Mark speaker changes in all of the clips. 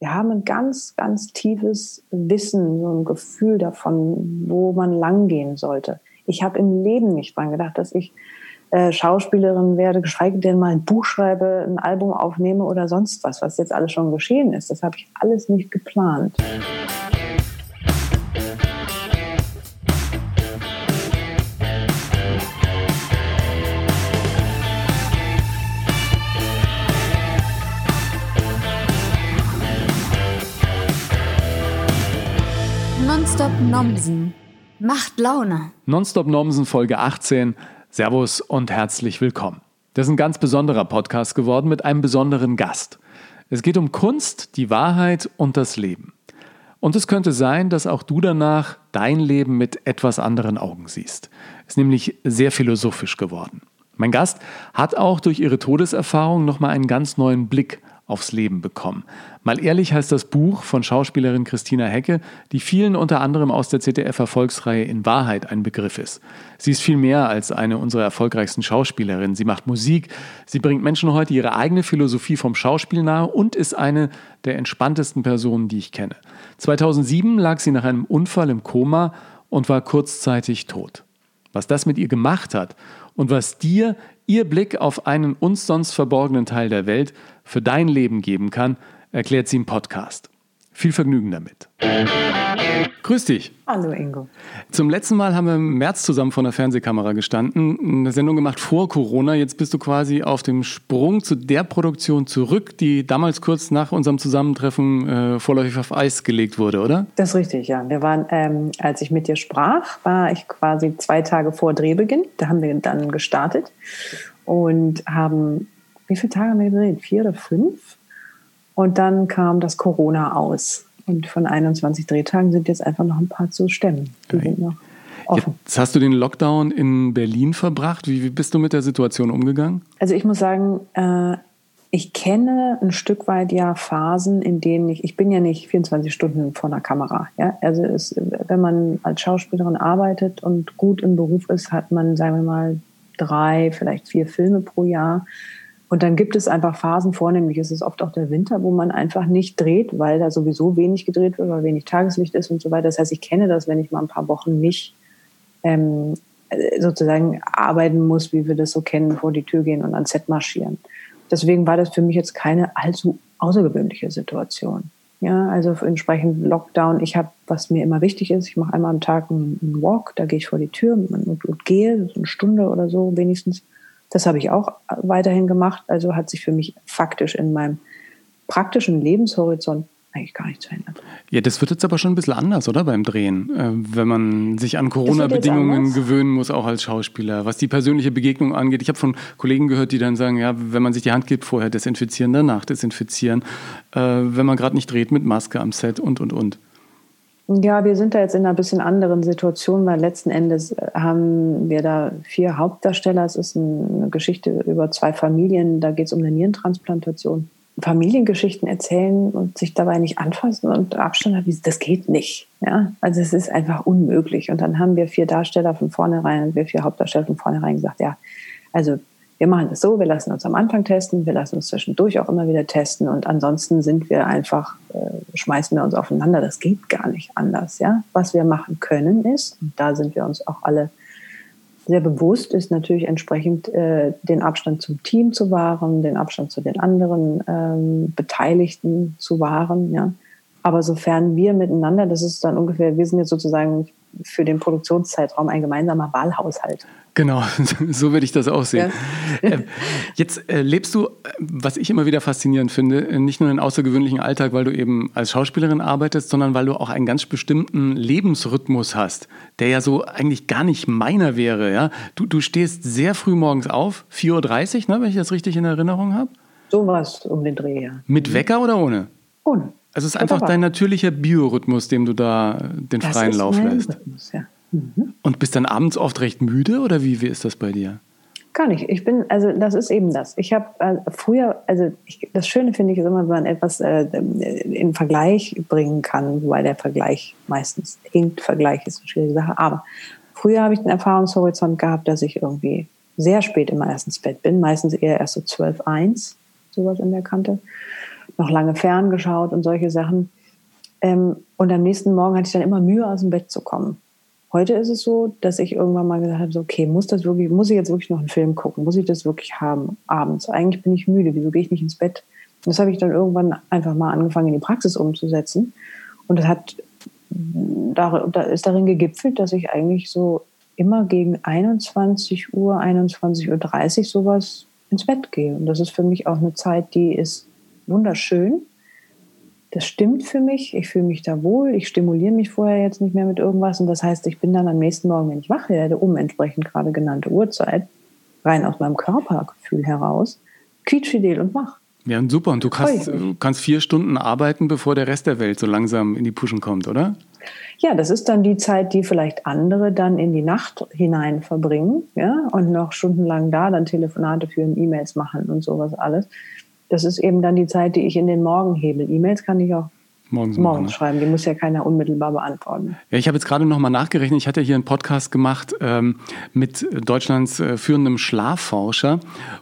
Speaker 1: wir haben ein ganz, ganz tiefes Wissen, so ein Gefühl davon, wo man langgehen sollte. Ich habe im Leben nicht dran gedacht, dass ich äh, Schauspielerin werde, geschweige denn mal ein Buch schreibe, ein Album aufnehme oder sonst was, was jetzt alles schon geschehen ist. Das habe ich alles nicht geplant.
Speaker 2: Nomsen macht Laune.
Speaker 3: Nonstop Nomsen Folge 18. Servus und herzlich willkommen. Das ist ein ganz besonderer Podcast geworden mit einem besonderen Gast. Es geht um Kunst, die Wahrheit und das Leben. Und es könnte sein, dass auch du danach dein Leben mit etwas anderen Augen siehst. Ist nämlich sehr philosophisch geworden. Mein Gast hat auch durch ihre Todeserfahrung nochmal einen ganz neuen Blick aufs Leben bekommen. Mal ehrlich heißt das Buch von Schauspielerin Christina Hecke, die vielen unter anderem aus der ZDF-Erfolgsreihe in Wahrheit ein Begriff ist. Sie ist viel mehr als eine unserer erfolgreichsten Schauspielerinnen. Sie macht Musik, sie bringt Menschen heute ihre eigene Philosophie vom Schauspiel nahe und ist eine der entspanntesten Personen, die ich kenne. 2007 lag sie nach einem Unfall im Koma und war kurzzeitig tot. Was das mit ihr gemacht hat und was dir ihr Blick auf einen uns sonst verborgenen Teil der Welt für dein Leben geben kann, erklärt sie im Podcast. Viel Vergnügen damit. Grüß dich.
Speaker 1: Hallo Ingo.
Speaker 3: Zum letzten Mal haben wir im März zusammen vor einer Fernsehkamera gestanden, eine Sendung gemacht vor Corona. Jetzt bist du quasi auf dem Sprung zu der Produktion zurück, die damals kurz nach unserem Zusammentreffen äh, vorläufig auf Eis gelegt wurde, oder?
Speaker 1: Das ist richtig, ja. Wir waren, ähm, als ich mit dir sprach, war ich quasi zwei Tage vor Drehbeginn. Da haben wir dann gestartet und haben, wie viele Tage haben wir gedreht? Vier oder fünf? Und dann kam das Corona aus. Und von 21 Drehtagen sind jetzt einfach noch ein paar zu stemmen. Die sind noch
Speaker 3: offen. Jetzt hast du den Lockdown in Berlin verbracht. Wie, bist du mit der Situation umgegangen?
Speaker 1: Also ich muss sagen, äh, ich kenne ein Stück weit ja Phasen, in denen ich, ich bin ja nicht 24 Stunden vor einer Kamera. Ja? Also es, wenn man als Schauspielerin arbeitet und gut im Beruf ist, hat man, sagen wir mal, drei, vielleicht vier Filme pro Jahr. Und dann gibt es einfach Phasen, vornehmlich ist es oft auch der Winter, wo man einfach nicht dreht, weil da sowieso wenig gedreht wird, weil wenig Tageslicht ist und so weiter. Das heißt, ich kenne das, wenn ich mal ein paar Wochen nicht ähm, sozusagen arbeiten muss, wie wir das so kennen, vor die Tür gehen und ans Set marschieren. Deswegen war das für mich jetzt keine allzu außergewöhnliche Situation. Ja, also entsprechend Lockdown. Ich habe, was mir immer wichtig ist, ich mache einmal am Tag einen, Walk, da gehe ich vor die Tür und, und gehe, so eine Stunde oder so wenigstens das habe ich auch weiterhin gemacht. Also hat sich für mich faktisch in meinem praktischen Lebenshorizont eigentlich gar nichts verändert.
Speaker 3: Ja, das wird jetzt aber schon ein bisschen anders, oder? Beim Drehen. Äh, wenn man sich an Corona-Bedingungen gewöhnen muss, auch als Schauspieler. Was die persönliche Begegnung angeht. Ich habe von Kollegen gehört, die dann sagen, ja, wenn man sich die Hand gibt, vorher desinfizieren, danach desinfizieren. Äh, wenn man gerade nicht dreht mit Maske am Set und, und, und.
Speaker 1: Ja, wir sind da jetzt in einer bisschen anderen Situation, weil letzten Endes äh, haben wir da vier Hauptdarsteller. Es ist eine Geschichte über zwei Familien, da geht es um eine Nierentransplantation. Familiengeschichten erzählen und sich dabei nicht anfassen und Abstand haben, das geht nicht. Ja? Also es ist einfach unmöglich. Und dann haben wir vier Darsteller von vornherein, wir vier Hauptdarsteller von vornherein gesagt, ja, also wir machen es so, wir lassen uns am Anfang testen, wir lassen uns zwischendurch auch immer wieder testen und ansonsten sind wir einfach, äh, schmeißen wir uns aufeinander. Das geht gar nicht anders. Ja? Was wir machen können ist, und da sind wir uns auch alle sehr bewusst, ist natürlich entsprechend äh, den Abstand zum Team zu wahren, den Abstand zu den anderen ähm, Beteiligten zu wahren. Ja? Aber sofern wir miteinander, das ist dann ungefähr, wir sind jetzt sozusagen für den Produktionszeitraum ein gemeinsamer Wahlhaushalt.
Speaker 3: Genau, so würde ich das auch sehen. Ja. Ähm, jetzt äh, lebst du, was ich immer wieder faszinierend finde, äh, nicht nur einen außergewöhnlichen Alltag, weil du eben als Schauspielerin arbeitest, sondern weil du auch einen ganz bestimmten Lebensrhythmus hast, der ja so eigentlich gar nicht meiner wäre. Ja? Du, du stehst sehr früh morgens auf, 4.30 Uhr, ne, wenn ich das richtig in Erinnerung habe.
Speaker 1: So was um den Dreh, ja.
Speaker 3: Mit Wecker oder ohne?
Speaker 1: Ohne.
Speaker 3: Also es ist einfach dein natürlicher Biorhythmus, dem du da den das freien Lauf lässt. Rhythmus, ja. Mhm. Und bist dann abends oft recht müde oder wie, wie ist das bei dir?
Speaker 1: Gar nicht. Ich bin, also das ist eben das. Ich habe äh, früher, also ich, das Schöne finde ich ist immer, wenn man etwas äh, in Vergleich bringen kann, wobei der Vergleich meistens hinkt. Vergleich ist eine schwierige Sache. Aber früher habe ich den Erfahrungshorizont gehabt, dass ich irgendwie sehr spät immer erst ins Bett bin, meistens eher erst so 12, 1, sowas in der Kante noch lange ferngeschaut und solche Sachen. Ähm, und am nächsten Morgen hatte ich dann immer Mühe, aus dem Bett zu kommen. Heute ist es so, dass ich irgendwann mal gesagt habe, so, okay, muss das wirklich, muss ich jetzt wirklich noch einen Film gucken? Muss ich das wirklich haben abends? Eigentlich bin ich müde. Wieso gehe ich nicht ins Bett? Und das habe ich dann irgendwann einfach mal angefangen in die Praxis umzusetzen. Und das hat, da, ist darin gegipfelt, dass ich eigentlich so immer gegen 21 Uhr, 21.30 Uhr sowas ins Bett gehe. Und das ist für mich auch eine Zeit, die ist wunderschön das stimmt für mich, ich fühle mich da wohl, ich stimuliere mich vorher jetzt nicht mehr mit irgendwas und das heißt, ich bin dann am nächsten Morgen, wenn ich wach werde, um entsprechend gerade genannte Uhrzeit, rein aus meinem Körpergefühl heraus, quietschfidel und wach.
Speaker 3: Ja, und super. Und du kannst, kannst vier Stunden arbeiten, bevor der Rest der Welt so langsam in die Puschen kommt, oder?
Speaker 1: Ja, das ist dann die Zeit, die vielleicht andere dann in die Nacht hinein verbringen, ja, und noch stundenlang da dann Telefonate führen, E-Mails machen und sowas alles das ist eben dann die Zeit, die ich in den Morgen hebe. E-Mails kann ich auch morgens, morgens ne? schreiben. Die muss ja keiner unmittelbar beantworten.
Speaker 3: Ja, ich habe jetzt gerade noch mal nachgerechnet. Ich hatte hier einen Podcast gemacht ähm, mit Deutschlands äh, führendem Schlafforscher,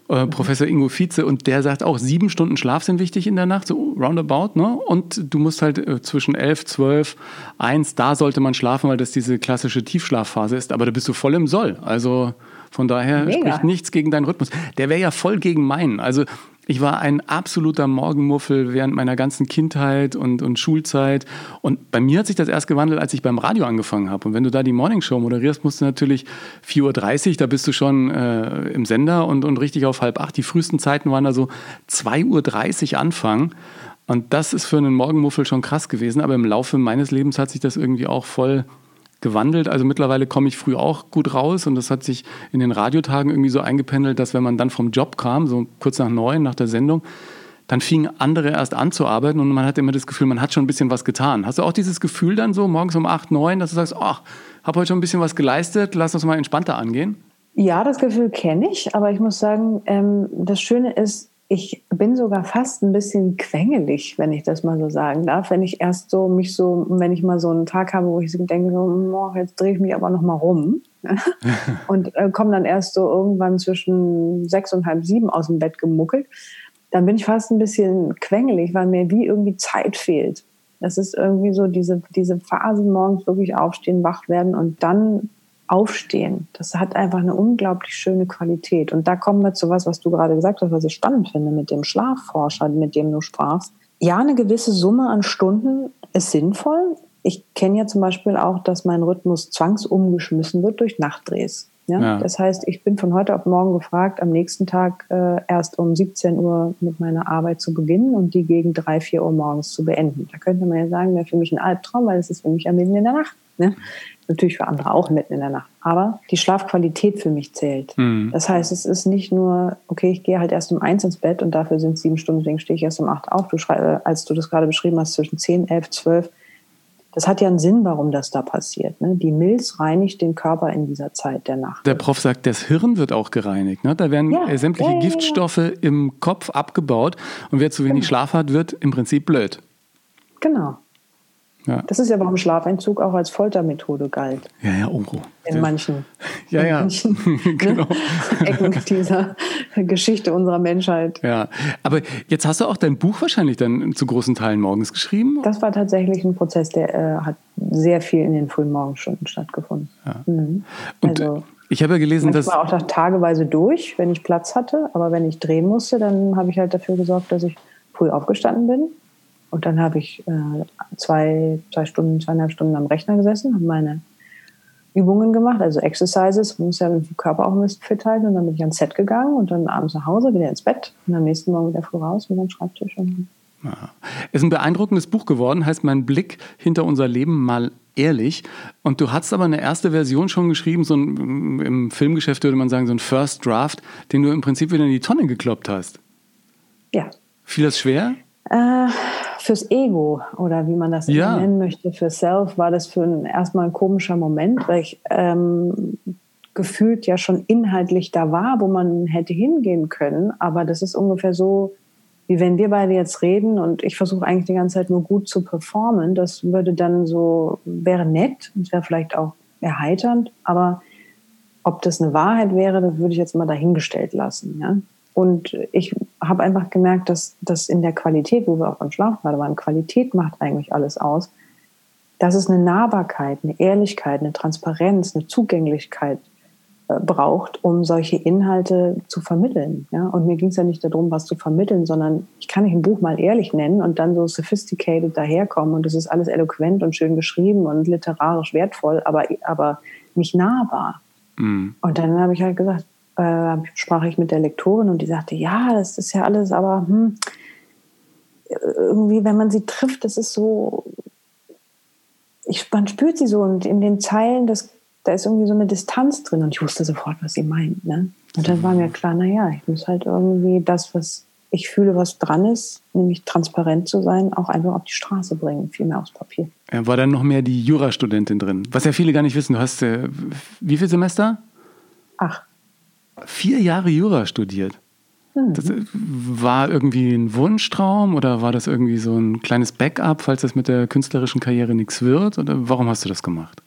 Speaker 3: äh, mhm. Professor Ingo Vize, und der sagt auch, sieben Stunden Schlaf sind wichtig in der Nacht, so roundabout. Ne? Und du musst halt äh, zwischen elf, zwölf, eins, da sollte man schlafen, weil das diese klassische Tiefschlafphase ist. Aber da bist du voll im Soll. Also von daher Mega. spricht nichts gegen deinen Rhythmus. Der wäre ja voll gegen meinen. Also ich war ein absoluter Morgenmuffel während meiner ganzen Kindheit und, und Schulzeit. Und bei mir hat sich das erst gewandelt, als ich beim Radio angefangen habe. Und wenn du da die Morningshow moderierst, musst du natürlich 4.30 Uhr, da bist du schon äh, im Sender und, und richtig auf halb acht. Die frühesten Zeiten waren da so 2.30 Uhr Anfang. Und das ist für einen Morgenmuffel schon krass gewesen. Aber im Laufe meines Lebens hat sich das irgendwie auch voll gewandelt. Also mittlerweile komme ich früh auch gut raus und das hat sich in den Radiotagen irgendwie so eingependelt, dass wenn man dann vom Job kam, so kurz nach neun, nach der Sendung, dann fingen andere erst an zu arbeiten und man hat immer das Gefühl, man hat schon ein bisschen was getan. Hast du auch dieses Gefühl dann so morgens um acht, neun, dass du sagst, ach, habe heute schon ein bisschen was geleistet, lass uns mal entspannter angehen?
Speaker 1: Ja, das Gefühl kenne ich, aber ich muss sagen, ähm, das Schöne ist, ich bin sogar fast ein bisschen quengelig, wenn ich das mal so sagen darf. Wenn ich erst so mich so, wenn ich mal so einen Tag habe, wo ich denke, so, oh, jetzt drehe ich mich aber noch mal rum und äh, komme dann erst so irgendwann zwischen sechs und halb sieben aus dem Bett gemuckelt, dann bin ich fast ein bisschen quengelig, weil mir wie irgendwie Zeit fehlt. Das ist irgendwie so diese, diese Phasen morgens wirklich aufstehen, wach werden und dann Aufstehen, das hat einfach eine unglaublich schöne Qualität. Und da kommen wir zu was, was du gerade gesagt hast, was ich spannend finde mit dem Schlafforscher, mit dem du sprachst. Ja, eine gewisse Summe an Stunden ist sinnvoll. Ich kenne ja zum Beispiel auch, dass mein Rhythmus zwangsumgeschmissen wird durch Nachtdrehs. Ja? ja? Das heißt, ich bin von heute auf morgen gefragt, am nächsten Tag äh, erst um 17 Uhr mit meiner Arbeit zu beginnen und die gegen 3, 4 Uhr morgens zu beenden. Da könnte man ja sagen, wäre für mich ein Albtraum, weil es ist für mich ja mitten in der Nacht. Ne? Natürlich für andere auch mitten in der Nacht. Aber die Schlafqualität für mich zählt. Mhm. Das heißt, es ist nicht nur, okay, ich gehe halt erst um eins ins Bett und dafür sind sieben Stunden, deswegen stehe ich erst um acht auf. Du schreib, äh, als du das gerade beschrieben hast, zwischen zehn, elf, zwölf. Das hat ja einen Sinn, warum das da passiert. Ne? Die Milz reinigt den Körper in dieser Zeit der Nacht.
Speaker 3: Der Prof sagt, das Hirn wird auch gereinigt. Ne? Da werden ja, sämtliche ja, ja, Giftstoffe im Kopf abgebaut und wer zu wenig genau. Schlaf hat, wird im Prinzip blöd.
Speaker 1: Genau. Ja. Das ist ja, warum Schlafentzug auch als Foltermethode galt.
Speaker 3: Ja, ja, oh.
Speaker 1: In manchen,
Speaker 3: ja, ja. manchen genau.
Speaker 1: ne, Ecken dieser Geschichte unserer Menschheit.
Speaker 3: Ja, aber jetzt hast du auch dein Buch wahrscheinlich dann zu großen Teilen morgens geschrieben?
Speaker 1: Das war tatsächlich ein Prozess, der äh, hat sehr viel in den frühen Morgenstunden stattgefunden. Ja.
Speaker 3: Mhm. Und also, ich habe ja gelesen, dass.
Speaker 1: Ich war auch tageweise durch, wenn ich Platz hatte, aber wenn ich drehen musste, dann habe ich halt dafür gesorgt, dass ich früh aufgestanden bin und dann habe ich äh, zwei, zwei Stunden, zweieinhalb Stunden am Rechner gesessen, habe meine Übungen gemacht, also Exercises, man muss ja den Körper auch ein bisschen fit halten. Und dann bin ich ans Set gegangen und dann abends nach Hause, wieder ins Bett und am nächsten Morgen wieder früh raus mit dem Schreibtisch. Und
Speaker 3: ja. Ist ein beeindruckendes Buch geworden, heißt Mein Blick hinter unser Leben mal ehrlich. Und du hast aber eine erste Version schon geschrieben, so ein, im Filmgeschäft würde man sagen, so ein First Draft, den du im Prinzip wieder in die Tonne gekloppt hast.
Speaker 1: Ja.
Speaker 3: Fiel das schwer?
Speaker 1: Äh, fürs Ego oder wie man das ja. nennen möchte, für Self, war das für ein, erstmal ein komischer Moment, weil ich ähm, gefühlt ja schon inhaltlich da war, wo man hätte hingehen können. Aber das ist ungefähr so, wie wenn wir beide jetzt reden und ich versuche eigentlich die ganze Zeit nur gut zu performen. Das würde dann so, wäre nett und wäre vielleicht auch erheiternd, aber ob das eine Wahrheit wäre, das würde ich jetzt mal dahingestellt lassen. Ja? Und ich habe einfach gemerkt, dass das in der Qualität, wo wir auch beim Schlaf gerade waren, Qualität macht eigentlich alles aus, dass es eine Nahbarkeit, eine Ehrlichkeit, eine Transparenz, eine Zugänglichkeit äh, braucht, um solche Inhalte zu vermitteln. Ja? Und mir ging es ja nicht darum, was zu vermitteln, sondern ich kann nicht ein Buch mal ehrlich nennen und dann so sophisticated daherkommen und es ist alles eloquent und schön geschrieben und literarisch wertvoll, aber, aber nicht nahbar. Mhm. Und dann habe ich halt gesagt, äh, sprach ich mit der Lektorin und die sagte, ja, das ist ja alles, aber hm, irgendwie, wenn man sie trifft, das ist so, ich, man spürt sie so und in den Zeilen, das, da ist irgendwie so eine Distanz drin und ich wusste sofort, was sie meint. Ne? Und dann war mir klar, naja, ich muss halt irgendwie das, was ich fühle, was dran ist, nämlich transparent zu sein, auch einfach auf die Straße bringen, viel mehr aufs Papier.
Speaker 3: War dann noch mehr die Jurastudentin drin? Was ja viele gar nicht wissen. Du hast äh, wie viel Semester?
Speaker 1: Ach.
Speaker 3: Vier Jahre Jura studiert. Mhm. Das äh, war irgendwie ein Wunschtraum oder war das irgendwie so ein kleines Backup, falls das mit der künstlerischen Karriere nichts wird? Oder warum hast du das gemacht?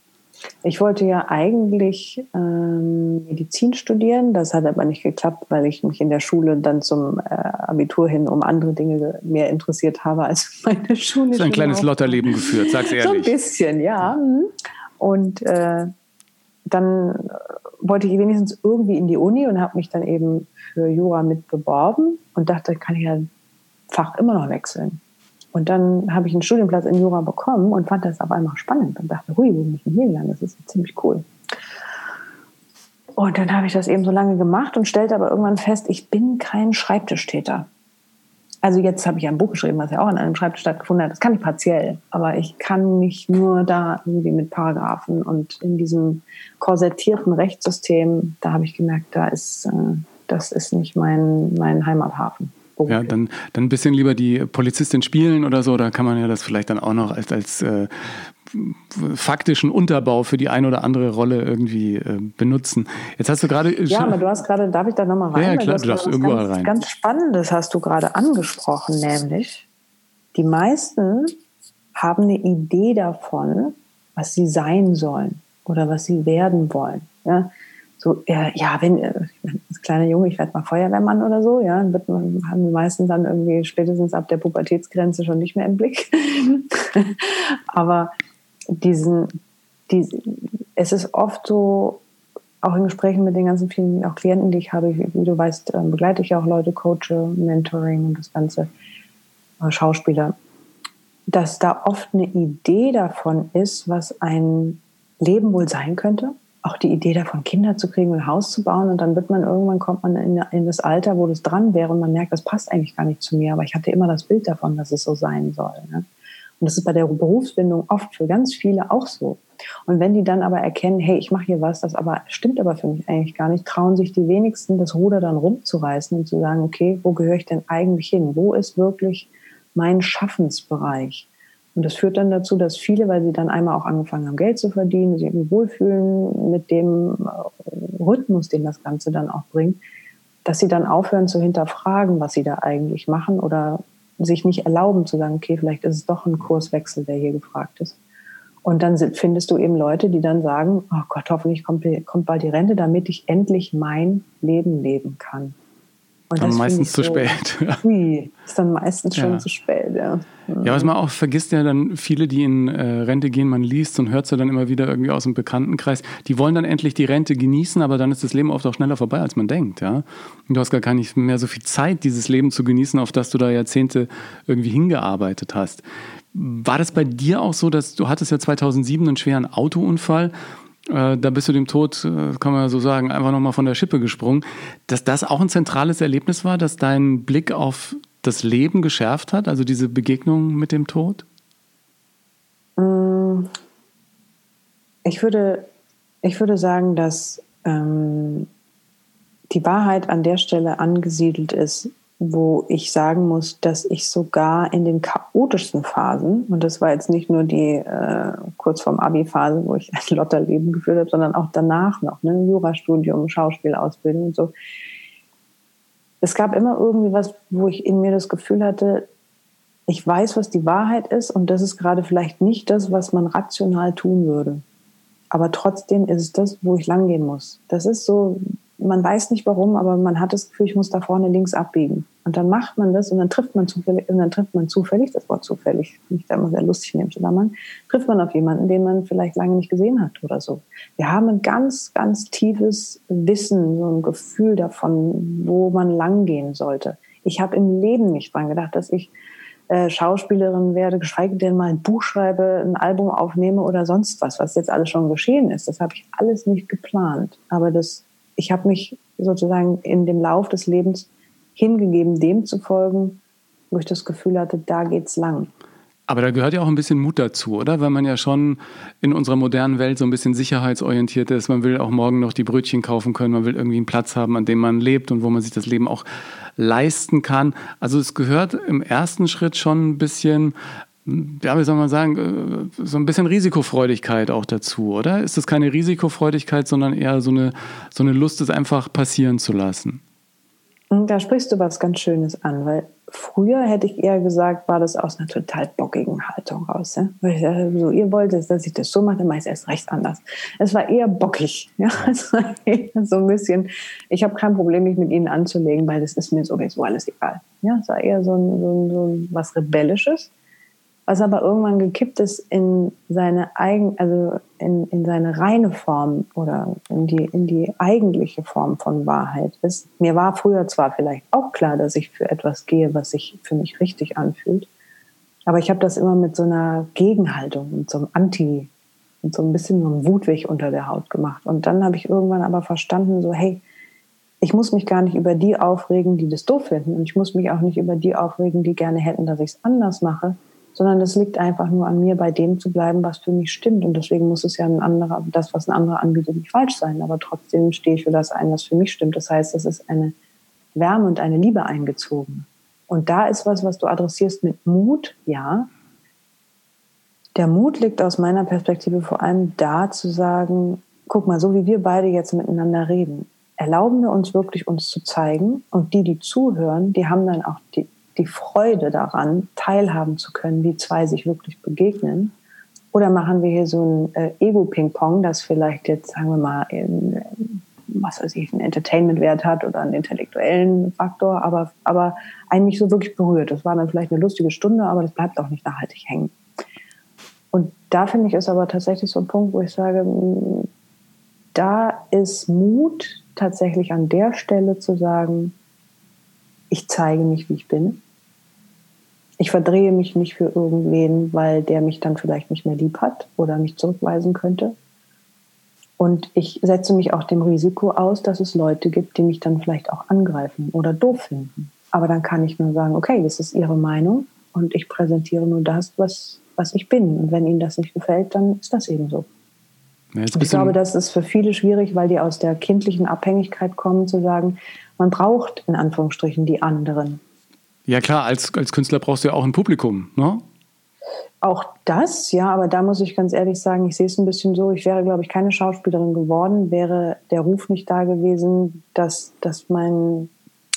Speaker 1: Ich wollte ja eigentlich ähm, Medizin studieren, das hat aber nicht geklappt, weil ich mich in der Schule dann zum äh, Abitur hin um andere Dinge mehr interessiert habe als meine Schule.
Speaker 3: Das ist ein kleines Lotterleben geführt, sag's ehrlich.
Speaker 1: So ein bisschen, ja. Und äh, dann wollte ich wenigstens irgendwie in die Uni und habe mich dann eben für Jura mit beworben und dachte, kann ich ja Fach immer noch wechseln. Und dann habe ich einen Studienplatz in Jura bekommen und fand das auf einmal spannend und dachte, hui, wo bin ich denn hier gegangen? Das ist ziemlich cool. Und dann habe ich das eben so lange gemacht und stellte aber irgendwann fest, ich bin kein Schreibtischtäter. Also jetzt habe ich ein Buch geschrieben, was ja auch an einem Schreibtisch stattgefunden hat. Das kann ich partiell, aber ich kann nicht nur da irgendwie mit Paragraphen und in diesem korsettierten Rechtssystem, da habe ich gemerkt, da ist, äh, das ist nicht mein, mein Heimathafen.
Speaker 3: Ja, dann, dann ein bisschen lieber die Polizistin spielen oder so, da kann man ja das vielleicht dann auch noch als, als äh, faktischen Unterbau für die eine oder andere Rolle irgendwie äh, benutzen. Jetzt hast du gerade.
Speaker 1: Ja, aber du hast gerade, darf ich da nochmal rein?
Speaker 3: Ja, klar, du, du darfst irgendwo
Speaker 1: ganz,
Speaker 3: rein.
Speaker 1: Ganz Spannendes hast du gerade angesprochen, nämlich die meisten haben eine Idee davon, was sie sein sollen oder was sie werden wollen. Ja, so, ja, ja wenn, äh, als kleiner Junge, ich werde mal Feuerwehrmann oder so, ja, dann wird man, haben die meisten dann irgendwie spätestens ab der Pubertätsgrenze schon nicht mehr im Blick. Aber diesen, diesen, es ist oft so, auch in Gesprächen mit den ganzen vielen auch Klienten, die ich habe, wie du weißt, ähm, begleite ich auch Leute, coache, Mentoring und das Ganze, äh, Schauspieler, dass da oft eine Idee davon ist, was ein Leben wohl sein könnte. Auch die Idee davon, Kinder zu kriegen und ein Haus zu bauen. Und dann wird man irgendwann kommt man in, in das Alter, wo das dran wäre und man merkt, das passt eigentlich gar nicht zu mir. Aber ich hatte immer das Bild davon, dass es so sein soll. Ne? Und das ist bei der Berufsbildung oft für ganz viele auch so. Und wenn die dann aber erkennen, hey, ich mache hier was, das aber stimmt aber für mich eigentlich gar nicht, trauen sich die wenigsten, das Ruder dann rumzureißen und zu sagen, okay, wo gehöre ich denn eigentlich hin? Wo ist wirklich mein Schaffensbereich? Und das führt dann dazu, dass viele, weil sie dann einmal auch angefangen haben, Geld zu verdienen, sich irgendwie wohlfühlen mit dem äh, Rhythmus, den das Ganze dann auch bringt, dass sie dann aufhören zu hinterfragen, was sie da eigentlich machen oder sich nicht erlauben zu sagen, okay, vielleicht ist es doch ein Kurswechsel, der hier gefragt ist. Und dann findest du eben Leute, die dann sagen, oh Gott, hoffentlich kommt, kommt bald die Rente, damit ich endlich mein Leben leben kann.
Speaker 3: Und dann meistens zu so, spät.
Speaker 1: Ui, ist dann meistens schon ja. zu spät, ja.
Speaker 3: Ja, was man auch vergisst ja dann viele, die in äh, Rente gehen, man liest und hört es ja dann immer wieder irgendwie aus dem Bekanntenkreis, die wollen dann endlich die Rente genießen, aber dann ist das Leben oft auch schneller vorbei, als man denkt, ja. Und du hast gar nicht mehr so viel Zeit, dieses Leben zu genießen, auf das du da Jahrzehnte irgendwie hingearbeitet hast. War das bei dir auch so, dass du hattest ja 2007 einen schweren Autounfall da bist du dem Tod, äh, kann man so sagen, einfach nochmal von der Schippe gesprungen, dass das auch ein zentrales Erlebnis war, dass dein Blick auf das Leben geschärft hat, also diese Begegnung mit dem Tod?
Speaker 1: Mm. Ich würde, ich würde sagen, dass ähm, die Wahrheit an der Stelle angesiedelt ist, wo ich sagen muss, dass ich sogar in den chaotischsten Phasen, und das war jetzt nicht nur die äh, kurz vorm Abi-Phase, wo ich ein Lotterleben geführt habe, sondern auch danach noch, ne, Jurastudium, Schauspielausbildung und so. Es gab immer irgendwie was, wo ich in mir das Gefühl hatte, ich weiß, was die Wahrheit ist und das ist gerade vielleicht nicht das, was man rational tun würde. Aber trotzdem ist es das, wo ich langgehen muss. Das ist so man weiß nicht warum, aber man hat das Gefühl, ich muss da vorne links abbiegen. Und dann macht man das und dann trifft man zufällig, und dann trifft man zufällig, das Wort zufällig, ich da immer sehr lustig in dem Zusammenhang, trifft man auf jemanden, den man vielleicht lange nicht gesehen hat oder so. Wir haben ein ganz, ganz tiefes Wissen, so ein Gefühl davon, wo man langgehen sollte. Ich habe im Leben nicht dran gedacht, dass ich äh, Schauspielerin werde, geschweige denn mal ein Buch schreibe, ein Album aufnehme oder sonst was, was jetzt alles schon geschehen ist. Das habe ich alles nicht geplant. Aber das, ich habe mich sozusagen in dem Lauf des Lebens hingegeben, dem zu folgen, wo ich das Gefühl hatte, da geht's lang.
Speaker 3: Aber da gehört ja auch ein bisschen Mut dazu, oder? Weil man ja schon in unserer modernen Welt so ein bisschen sicherheitsorientiert ist. Man will auch morgen noch die Brötchen kaufen können. Man will irgendwie einen Platz haben, an dem man lebt und wo man sich das Leben auch leisten kann. Also es gehört im ersten Schritt schon ein bisschen, ja, wie soll man sagen, äh, so ein bisschen Risikofreudigkeit auch dazu, oder? Ist das keine Risikofreudigkeit, sondern eher so eine, so eine Lust, es einfach passieren zu lassen?
Speaker 1: Da sprichst du was ganz Schönes an, weil früher hätte ich eher gesagt, war das aus einer total bockigen Haltung raus. Ja? Weil ich dachte, so, ihr wollt es, dass ich das so mache, dann mache ich es erst recht anders. Es war eher bockig. Ja? Es war eher so ein bisschen, ich habe kein Problem, mich mit ihnen anzulegen, weil das ist mir sowieso alles egal. Ja? Es war eher so, ein, so, ein, so was Rebellisches was aber irgendwann gekippt ist in seine eigen, also in, in seine reine Form oder in die, in die eigentliche Form von Wahrheit ist. Mir war früher zwar vielleicht auch klar, dass ich für etwas gehe, was sich für mich richtig anfühlt, aber ich habe das immer mit so einer Gegenhaltung, mit so einem Anti, mit so ein bisschen so einem Wutweg unter der Haut gemacht. Und dann habe ich irgendwann aber verstanden, so, hey, ich muss mich gar nicht über die aufregen, die das doof finden. Und ich muss mich auch nicht über die aufregen, die gerne hätten, dass ich es anders mache, sondern es liegt einfach nur an mir, bei dem zu bleiben, was für mich stimmt. Und deswegen muss es ja ein anderer, das, was ein anderer anbietet, nicht falsch sein. Aber trotzdem stehe ich für das ein, was für mich stimmt. Das heißt, es ist eine Wärme und eine Liebe eingezogen. Und da ist was, was du adressierst mit Mut, ja. Der Mut liegt aus meiner Perspektive vor allem da zu sagen, guck mal, so wie wir beide jetzt miteinander reden, erlauben wir uns wirklich uns zu zeigen und die, die zuhören, die haben dann auch die, die Freude daran, teilhaben zu können, wie zwei sich wirklich begegnen? Oder machen wir hier so ein äh, Ego-Ping-Pong, das vielleicht jetzt, sagen wir mal, in, was weiß ich, einen Entertainment-Wert hat oder einen intellektuellen Faktor, aber, aber eigentlich so wirklich berührt. Das war dann vielleicht eine lustige Stunde, aber das bleibt auch nicht nachhaltig hängen. Und da finde ich es aber tatsächlich so ein Punkt, wo ich sage, da ist Mut tatsächlich an der Stelle zu sagen, ich zeige mich, wie ich bin ich verdrehe mich nicht für irgendwen, weil der mich dann vielleicht nicht mehr lieb hat oder mich zurückweisen könnte. Und ich setze mich auch dem Risiko aus, dass es Leute gibt, die mich dann vielleicht auch angreifen oder doof finden. Aber dann kann ich nur sagen, okay, das ist ihre Meinung und ich präsentiere nur das, was, was ich bin. Und wenn ihnen das nicht gefällt, dann ist das eben so. Ja, ich glaube, das ist für viele schwierig, weil die aus der kindlichen Abhängigkeit kommen, zu sagen, man braucht in Anführungsstrichen die anderen.
Speaker 3: Ja klar, als, als Künstler brauchst du ja auch ein Publikum, ne?
Speaker 1: Auch das, ja, aber da muss ich ganz ehrlich sagen, ich sehe es ein bisschen so, ich wäre, glaube ich, keine Schauspielerin geworden, wäre der Ruf nicht da gewesen, dass, dass mein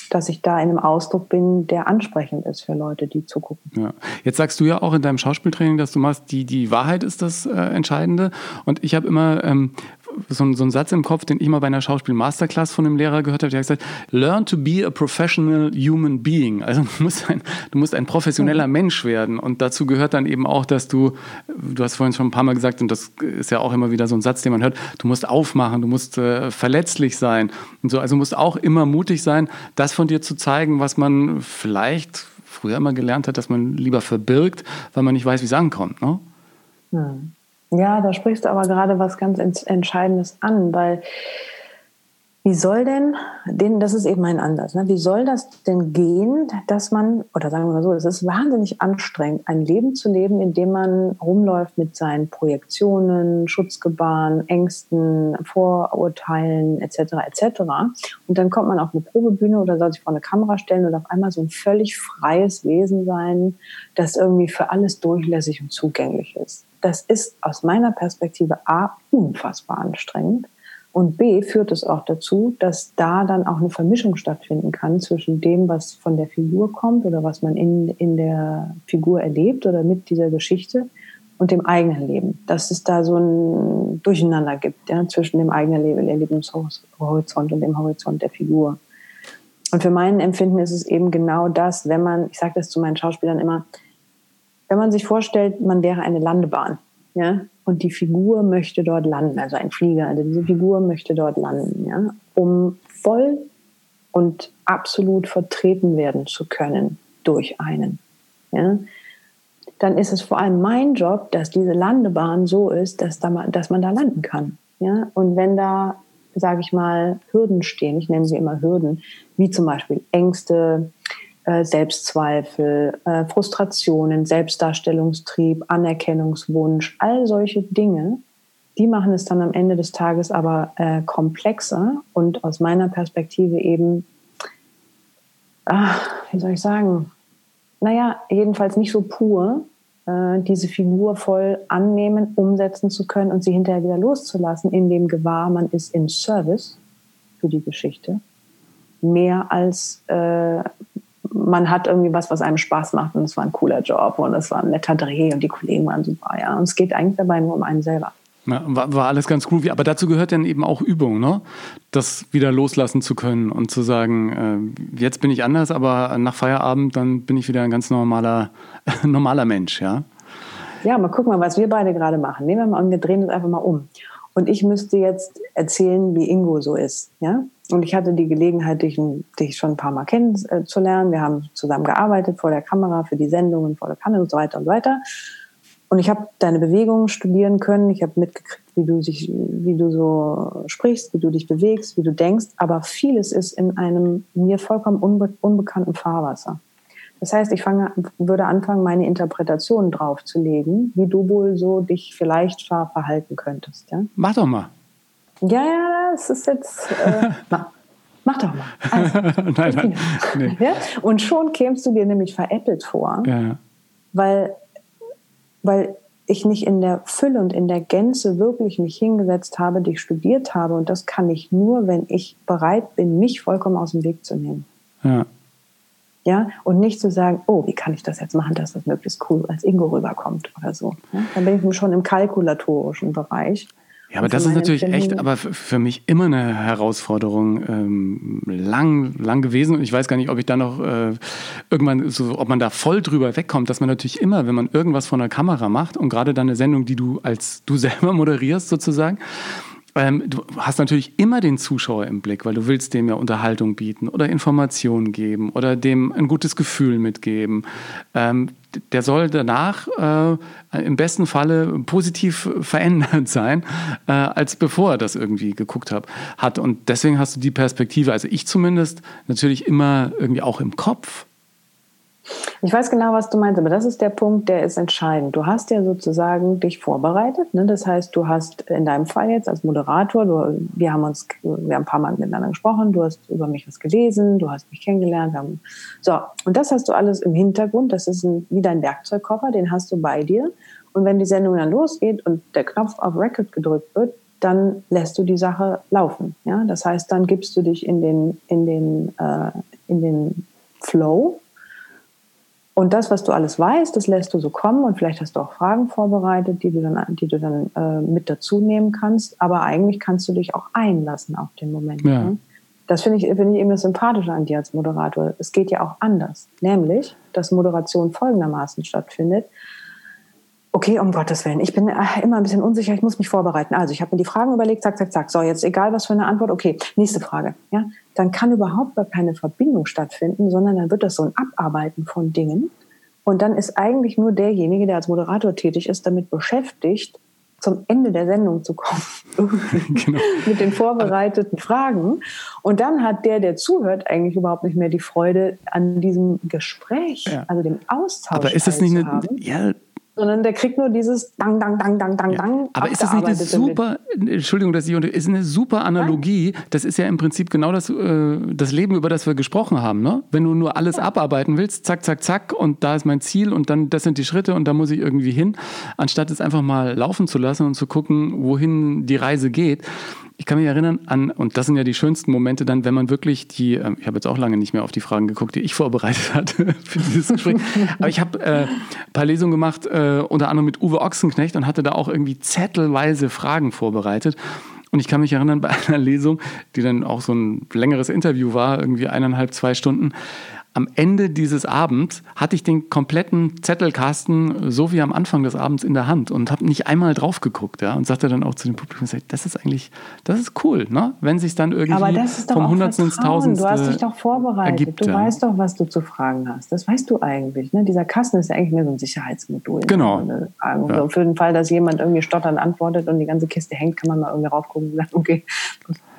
Speaker 1: dass ich da in einem Ausdruck bin, der ansprechend ist für Leute, die zugucken.
Speaker 3: Ja. Jetzt sagst du ja auch in deinem Schauspieltraining, dass du machst, die, die Wahrheit ist das äh, Entscheidende. Und ich habe immer ähm, so, so einen Satz im Kopf, den ich mal bei einer Schauspiel-Masterclass von einem Lehrer gehört habe, der hat gesagt, learn to be a professional human being. Also du musst ein, du musst ein professioneller mhm. Mensch werden. Und dazu gehört dann eben auch, dass du, du hast vorhin schon ein paar Mal gesagt, und das ist ja auch immer wieder so ein Satz, den man hört, du musst aufmachen, du musst äh, verletzlich sein. Und so, also musst auch immer mutig sein, das von dir zu zeigen, was man vielleicht früher immer gelernt hat, dass man lieber verbirgt, weil man nicht weiß, wie es ankommt. Ne?
Speaker 1: Mhm. Ja, da sprichst du aber gerade was ganz Entscheidendes an, weil wie soll denn, den, das ist eben mein Ansatz, ne? wie soll das denn gehen, dass man, oder sagen wir mal so, es ist wahnsinnig anstrengend, ein Leben zu leben, in dem man rumläuft mit seinen Projektionen, Schutzgebaren, Ängsten, Vorurteilen etc. etc. Und dann kommt man auf eine Probebühne oder soll sich vor eine Kamera stellen und auf einmal so ein völlig freies Wesen sein, das irgendwie für alles durchlässig und zugänglich ist. Das ist aus meiner Perspektive A unfassbar anstrengend und B führt es auch dazu, dass da dann auch eine Vermischung stattfinden kann zwischen dem, was von der Figur kommt oder was man in, in der Figur erlebt oder mit dieser Geschichte und dem eigenen Leben. Dass es da so ein Durcheinander gibt ja, zwischen dem eigenen Leben, Lebenshorizont und dem Horizont der Figur. Und für mein Empfinden ist es eben genau das, wenn man, ich sage das zu meinen Schauspielern immer, wenn man sich vorstellt, man wäre eine Landebahn, ja, und die Figur möchte dort landen, also ein Flieger, also diese Figur möchte dort landen, ja, um voll und absolut vertreten werden zu können durch einen, ja, dann ist es vor allem mein Job, dass diese Landebahn so ist, dass, da, dass man da landen kann. Ja? Und wenn da, sage ich mal, Hürden stehen, ich nenne sie immer Hürden, wie zum Beispiel Ängste, Selbstzweifel, äh, Frustrationen, Selbstdarstellungstrieb, Anerkennungswunsch, all solche Dinge, die machen es dann am Ende des Tages aber äh, komplexer und aus meiner Perspektive eben, ach, wie soll ich sagen, naja, jedenfalls nicht so pur, äh, diese Figur voll annehmen, umsetzen zu können und sie hinterher wieder loszulassen, in dem Gewahr, man ist im Service für die Geschichte, mehr als äh, man hat irgendwie was, was einem Spaß macht und es war ein cooler Job und es war ein netter Dreh und die Kollegen waren super, ja. Und es geht eigentlich dabei nur um einen selber.
Speaker 3: Ja, war, war, alles ganz cool. Aber dazu gehört dann eben auch Übung, ne? Das wieder loslassen zu können und zu sagen, äh, jetzt bin ich anders, aber nach Feierabend, dann bin ich wieder ein ganz normaler, normaler Mensch, ja?
Speaker 1: Ja, mal gucken mal, was wir beide gerade machen. Nehmen wir mal und wir drehen das einfach mal um. Und ich müsste jetzt erzählen, wie Ingo so ist, ja? Und ich hatte die Gelegenheit, dich, dich schon ein paar Mal kennenzulernen. Wir haben zusammen gearbeitet vor der Kamera für die Sendungen, vor der Kamera und so weiter und so weiter. Und ich habe deine Bewegungen studieren können. Ich habe mitgekriegt, wie du, sich, wie du so sprichst, wie du dich bewegst, wie du denkst. Aber vieles ist in einem mir vollkommen unbe unbekannten Fahrwasser. Das heißt, ich fange, würde anfangen, meine Interpretation draufzulegen, wie du wohl so dich vielleicht verhalten könntest. Ja?
Speaker 3: Mach doch mal.
Speaker 1: Ja, ja, das ist jetzt. Äh, na, mach doch mal. Also, nein, nein, nee. ja? Und schon kämst du dir nämlich veräppelt vor, ja. weil weil ich nicht in der Fülle und in der Gänze wirklich mich hingesetzt habe, dich studiert habe. Und das kann ich nur, wenn ich bereit bin, mich vollkommen aus dem Weg zu nehmen. Ja. Ja, und nicht zu sagen, oh, wie kann ich das jetzt machen, dass das möglichst cool als Ingo rüberkommt oder so. Ja, dann bin ich schon im kalkulatorischen Bereich.
Speaker 3: Ja, aber das ist natürlich echt, aber für mich immer eine Herausforderung ähm, lang, lang gewesen. Und ich weiß gar nicht, ob ich da noch äh, irgendwann so, ob man da voll drüber wegkommt, dass man natürlich immer, wenn man irgendwas von der Kamera macht und gerade dann eine Sendung, die du als du selber moderierst sozusagen, ähm, du hast natürlich immer den Zuschauer im Blick, weil du willst dem ja Unterhaltung bieten oder Informationen geben oder dem ein gutes Gefühl mitgeben. Ähm, der soll danach äh, im besten Falle positiv verändert sein, äh, als bevor er das irgendwie geguckt hab, hat. Und deswegen hast du die Perspektive, also ich zumindest, natürlich immer irgendwie auch im Kopf.
Speaker 1: Ich weiß genau, was du meinst, aber das ist der Punkt, der ist entscheidend. Du hast ja sozusagen dich vorbereitet. Ne? Das heißt, du hast in deinem Fall jetzt als Moderator, du, wir haben uns, wir haben ein paar Mal miteinander gesprochen, du hast über mich was gelesen, du hast mich kennengelernt. Haben, so, und das hast du alles im Hintergrund. Das ist ein, wie dein Werkzeugkoffer, den hast du bei dir. Und wenn die Sendung dann losgeht und der Knopf auf Record gedrückt wird, dann lässt du die Sache laufen. Ja, das heißt, dann gibst du dich in den in den äh, in den Flow und das, was du alles weißt, das lässt du so kommen und vielleicht hast du auch Fragen vorbereitet, die du dann, die du dann äh, mit dazu nehmen kannst. Aber eigentlich kannst du dich auch einlassen auf den Moment. Ja. Ne? Das finde ich, finde ich eben das Sympathische an dir als Moderator. Es geht ja auch anders. Nämlich, dass Moderation folgendermaßen stattfindet. Okay, um Gottes Willen. Ich bin äh, immer ein bisschen unsicher, ich muss mich vorbereiten. Also ich habe mir die Fragen überlegt, zack, zack, zack. So, jetzt egal was für eine Antwort, okay, nächste Frage. Ja, dann kann überhaupt gar keine Verbindung stattfinden, sondern dann wird das so ein Abarbeiten von Dingen. Und dann ist eigentlich nur derjenige, der als Moderator tätig ist, damit beschäftigt, zum Ende der Sendung zu kommen. genau. Mit den vorbereiteten Fragen. Und dann hat der, der zuhört, eigentlich überhaupt nicht mehr die Freude an diesem Gespräch, ja. also dem Austausch.
Speaker 3: Aber ist das nicht eine, ja,
Speaker 1: sondern der kriegt nur dieses Dang, Dang, Dang, Dang, Dang, ja. Dang.
Speaker 3: Aber ist das nicht eine super, Entschuldigung, dass ich, ist eine super Analogie. Das ist ja im Prinzip genau das, äh, das Leben, über das wir gesprochen haben. Ne? Wenn du nur alles ja. abarbeiten willst, zack, zack, zack, und da ist mein Ziel und dann, das sind die Schritte und da muss ich irgendwie hin, anstatt es einfach mal laufen zu lassen und zu gucken, wohin die Reise geht. Ich kann mich erinnern an, und das sind ja die schönsten Momente dann, wenn man wirklich die, äh, ich habe jetzt auch lange nicht mehr auf die Fragen geguckt, die ich vorbereitet hatte für dieses Gespräch, aber ich habe äh, ein paar Lesungen gemacht, äh, unter anderem mit Uwe Ochsenknecht und hatte da auch irgendwie zettelweise Fragen vorbereitet. Und ich kann mich erinnern, bei einer Lesung, die dann auch so ein längeres Interview war, irgendwie eineinhalb, zwei Stunden, am Ende dieses Abends hatte ich den kompletten Zettelkasten so wie am Anfang des Abends in der Hand und habe nicht einmal drauf geguckt, ja, und sagte dann auch zu dem Publikum, das ist eigentlich, das ist cool, ne? Wenn sich dann irgendwie vom Hundertsten ins Tausendste
Speaker 1: Du hast dich doch vorbereitet. Ergibt, du ja. weißt doch, was du zu fragen hast. Das weißt du eigentlich. Ne? Dieser Kasten ist ja eigentlich mehr so ein Sicherheitsmodul.
Speaker 3: Genau.
Speaker 1: Ja. Für den Fall, dass jemand irgendwie stotternd antwortet und die ganze Kiste hängt, kann man mal irgendwie raufgucken und sagen, okay,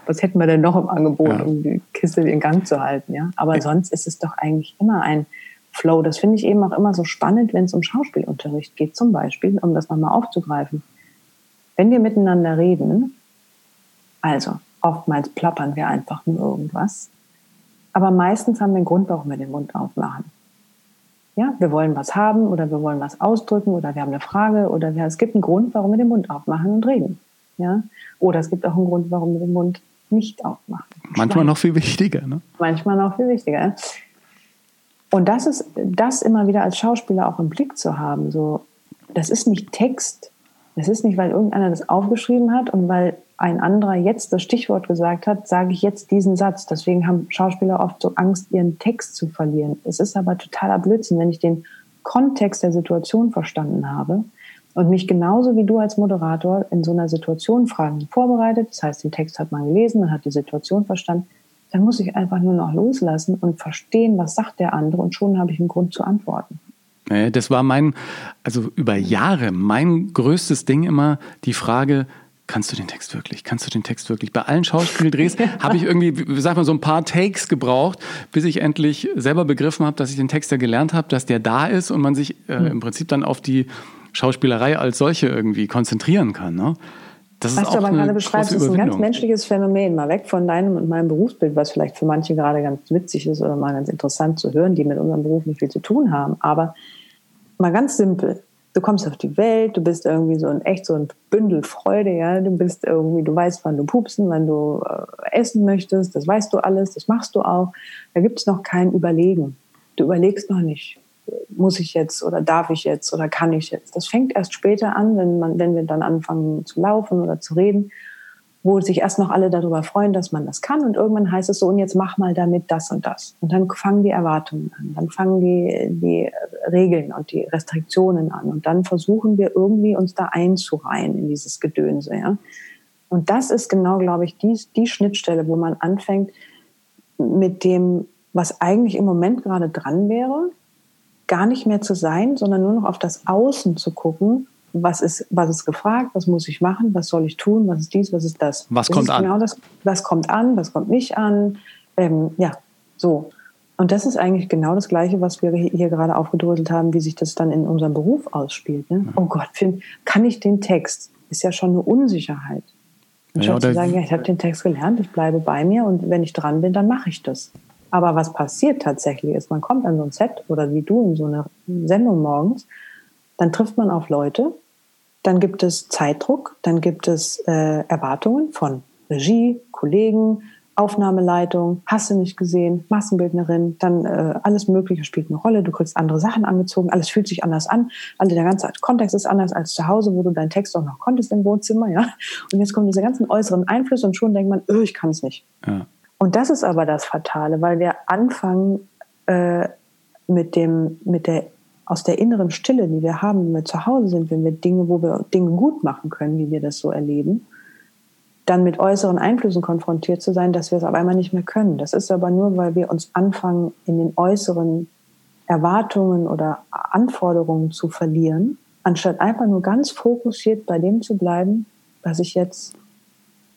Speaker 1: was hätten wir denn noch im Angebot, ja. um die Kiste in Gang zu halten, ja? Aber ja. sonst ist es doch eigentlich immer ein Flow. Das finde ich eben auch immer so spannend, wenn es um Schauspielunterricht geht, zum Beispiel, um das nochmal aufzugreifen. Wenn wir miteinander reden, also oftmals plappern wir einfach nur irgendwas, aber meistens haben wir einen Grund, warum wir den Mund aufmachen. Ja, wir wollen was haben oder wir wollen was ausdrücken oder wir haben eine Frage oder wir, es gibt einen Grund, warum wir den Mund aufmachen und reden. Ja, oder es gibt auch einen Grund, warum wir den Mund nicht aufmachen.
Speaker 3: Manchmal noch viel wichtiger, ne?
Speaker 1: Manchmal noch viel wichtiger. Und das ist, das immer wieder als Schauspieler auch im Blick zu haben. So, das ist nicht Text. Das ist nicht, weil irgendeiner das aufgeschrieben hat und weil ein anderer jetzt das Stichwort gesagt hat, sage ich jetzt diesen Satz. Deswegen haben Schauspieler oft so Angst, ihren Text zu verlieren. Es ist aber totaler Blödsinn, wenn ich den Kontext der Situation verstanden habe, und mich genauso wie du als Moderator in so einer Situation Fragen vorbereitet, das heißt, den Text hat man gelesen, man hat die Situation verstanden, dann muss ich einfach nur noch loslassen und verstehen, was sagt der andere und schon habe ich einen Grund zu antworten.
Speaker 3: Das war mein, also über Jahre mein größtes Ding immer die Frage, kannst du den Text wirklich? Kannst du den Text wirklich? Bei allen Schauspieldrehs habe ich irgendwie, sag mal, so ein paar Takes gebraucht, bis ich endlich selber begriffen habe, dass ich den Text ja gelernt habe, dass der da ist und man sich äh, hm. im Prinzip dann auf die Schauspielerei als solche irgendwie konzentrieren kann. Ne?
Speaker 1: Das was du aber gerade beschreibst, ist ein ganz menschliches Phänomen. Mal weg von deinem und meinem Berufsbild, was vielleicht für manche gerade ganz witzig ist oder mal ganz interessant zu hören, die mit unserem Beruf nicht viel zu tun haben. Aber mal ganz simpel. Du kommst auf die Welt, du bist irgendwie so ein echt so ein Bündel Freude, ja. Du bist irgendwie, du weißt, wann du pupsen, wann du äh, essen möchtest, das weißt du alles, das machst du auch. Da gibt es noch kein Überlegen. Du überlegst noch nicht muss ich jetzt oder darf ich jetzt oder kann ich jetzt. Das fängt erst später an, wenn, man, wenn wir dann anfangen zu laufen oder zu reden, wo sich erst noch alle darüber freuen, dass man das kann. Und irgendwann heißt es so, und jetzt mach mal damit das und das. Und dann fangen die Erwartungen an, dann fangen die, die Regeln und die Restriktionen an. Und dann versuchen wir irgendwie uns da einzureihen in dieses Gedönse. Ja? Und das ist genau, glaube ich, die, die Schnittstelle, wo man anfängt mit dem, was eigentlich im Moment gerade dran wäre, gar nicht mehr zu sein, sondern nur noch auf das Außen zu gucken. Was ist, was ist gefragt? Was muss ich machen? Was soll ich tun? Was ist dies? Was ist das?
Speaker 3: Was das kommt an? Genau
Speaker 1: das, was kommt an? Was kommt nicht an? Ähm, ja, so. Und das ist eigentlich genau das Gleiche, was wir hier gerade aufgedröselt haben, wie sich das dann in unserem Beruf ausspielt. Ne? Oh Gott, kann ich den Text? Ist ja schon eine Unsicherheit. Und ja, zu sagen, ja, ich habe den Text gelernt, ich bleibe bei mir und wenn ich dran bin, dann mache ich das. Aber was passiert tatsächlich ist, man kommt an so ein Set oder wie du in so eine Sendung morgens, dann trifft man auf Leute, dann gibt es Zeitdruck, dann gibt es äh, Erwartungen von Regie, Kollegen, Aufnahmeleitung, hast du nicht gesehen, Massenbildnerin, dann äh, alles Mögliche spielt eine Rolle. Du kriegst andere Sachen angezogen, alles fühlt sich anders an. Also der ganze Kontext ist anders als zu Hause, wo du deinen Text auch noch konntest im Wohnzimmer, ja. Und jetzt kommen diese ganzen äußeren Einflüsse und schon denkt man, öh, ich kann es nicht. Ja. Und das ist aber das Fatale, weil wir anfangen äh, mit dem, mit der aus der inneren Stille, die wir haben, wenn wir zu Hause sind, wenn wir Dinge, wo wir Dinge gut machen können, wie wir das so erleben, dann mit äußeren Einflüssen konfrontiert zu sein, dass wir es auf einmal nicht mehr können. Das ist aber nur, weil wir uns anfangen, in den äußeren Erwartungen oder Anforderungen zu verlieren, anstatt einfach nur ganz fokussiert bei dem zu bleiben, was ich jetzt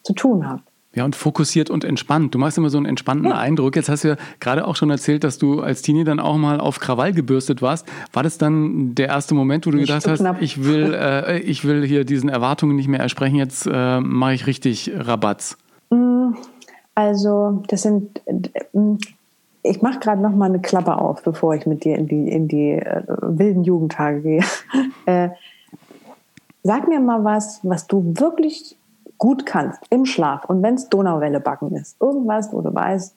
Speaker 1: zu tun habe.
Speaker 3: Ja, und fokussiert und entspannt. Du machst immer so einen entspannten ja. Eindruck. Jetzt hast du ja gerade auch schon erzählt, dass du als Teenie dann auch mal auf Krawall gebürstet warst. War das dann der erste Moment, wo du nicht gedacht hast, ich will, äh, ich will hier diesen Erwartungen nicht mehr ersprechen, jetzt äh, mache ich richtig Rabatz?
Speaker 1: Mm, also, das sind. Äh, ich mache gerade noch mal eine Klappe auf, bevor ich mit dir in die, in die äh, wilden Jugendtage gehe. äh, sag mir mal was, was du wirklich gut kannst, im Schlaf und wenn es Donauwelle backen ist, irgendwas, wo du weißt.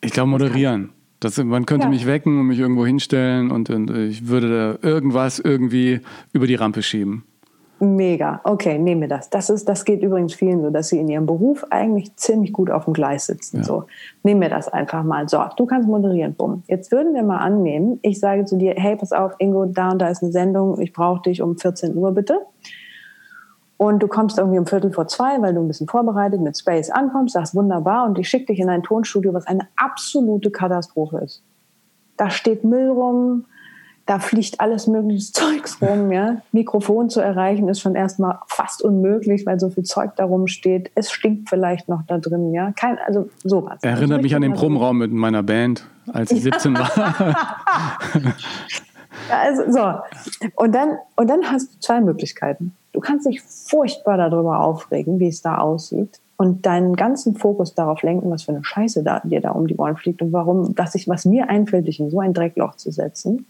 Speaker 3: Ich glaube, moderieren. Das, man könnte ja. mich wecken und mich irgendwo hinstellen und, und ich würde da irgendwas irgendwie über die Rampe schieben.
Speaker 1: Mega. Okay, nehmen wir das. Das, ist, das geht übrigens vielen so, dass sie in ihrem Beruf eigentlich ziemlich gut auf dem Gleis sitzen. Ja. So, nehmen wir das einfach mal. So, du kannst moderieren. Bumm. Jetzt würden wir mal annehmen, ich sage zu dir, hey, pass auf, Ingo, da und da ist eine Sendung, ich brauche dich um 14 Uhr bitte. Und du kommst irgendwie um Viertel vor zwei, weil du ein bisschen vorbereitet mit Space ankommst, sagst wunderbar und ich schicke dich in ein Tonstudio, was eine absolute Katastrophe ist. Da steht Müll rum, da fliegt alles mögliche Zeugs rum, ja. Mikrofon zu erreichen ist schon erstmal fast unmöglich, weil so viel Zeug da rumsteht. Es stinkt vielleicht noch da drin, ja. Kein, also sowas.
Speaker 3: Erinnert mich an den Probenraum mit meiner Band, als ich 17 war.
Speaker 1: ja, also, so. Und dann, und dann hast du zwei Möglichkeiten. Du kannst dich furchtbar darüber aufregen, wie es da aussieht und deinen ganzen Fokus darauf lenken, was für eine Scheiße da, dir da um die Ohren fliegt und warum, dass ich, was mir einfällt, dich in so ein Dreckloch zu setzen.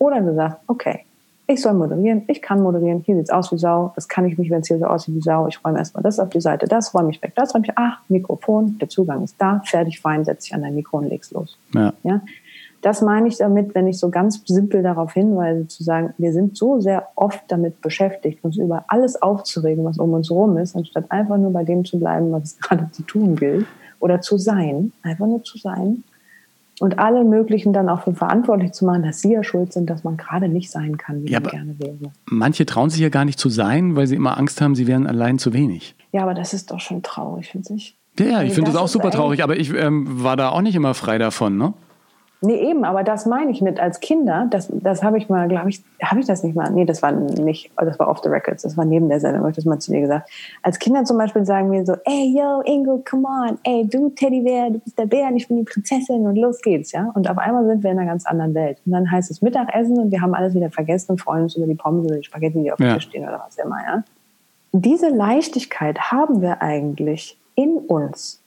Speaker 1: Oder du sagst, okay, ich soll moderieren, ich kann moderieren, hier sieht's aus wie Sau, das kann ich nicht, wenn es hier so aussieht wie Sau, ich räume erstmal das auf die Seite, das räume ich weg, das räume ich, ach, Mikrofon, der Zugang ist da, fertig, fein, setz dich an dein Mikro und leg's los. Ja. ja? Das meine ich damit, wenn ich so ganz simpel darauf hinweise, zu sagen, wir sind so sehr oft damit beschäftigt, uns über alles aufzuregen, was um uns herum ist, anstatt einfach nur bei dem zu bleiben, was es gerade zu tun gilt oder zu sein, einfach nur zu sein und alle möglichen dann auch für verantwortlich zu machen, dass sie ja schuld sind, dass man gerade nicht sein kann, wie ja, man gerne wäre.
Speaker 3: Manche trauen sich ja gar nicht zu sein, weil sie immer Angst haben, sie wären allein zu wenig.
Speaker 1: Ja, aber das ist doch schon traurig, finde ich.
Speaker 3: Ja, ich also finde das auch super traurig, aber ich ähm, war da auch nicht immer frei davon, ne?
Speaker 1: Nee, eben, aber das meine ich mit als Kinder, das, das habe ich mal, glaube ich, habe ich das nicht mal, nee, das war nicht, das war off the records, das war neben der Sendung, habe ich das mal zu dir gesagt. Als Kinder zum Beispiel sagen wir so, ey, yo, Ingo, come on, ey, du Teddybär, du bist der Bär und ich bin die Prinzessin und los geht's, ja. Und auf einmal sind wir in einer ganz anderen Welt. Und dann heißt es Mittagessen und wir haben alles wieder vergessen und freuen uns über die Pommes oder die Spaghetti, die auf dem Tisch stehen oder was immer, ja. Diese Leichtigkeit haben wir eigentlich in uns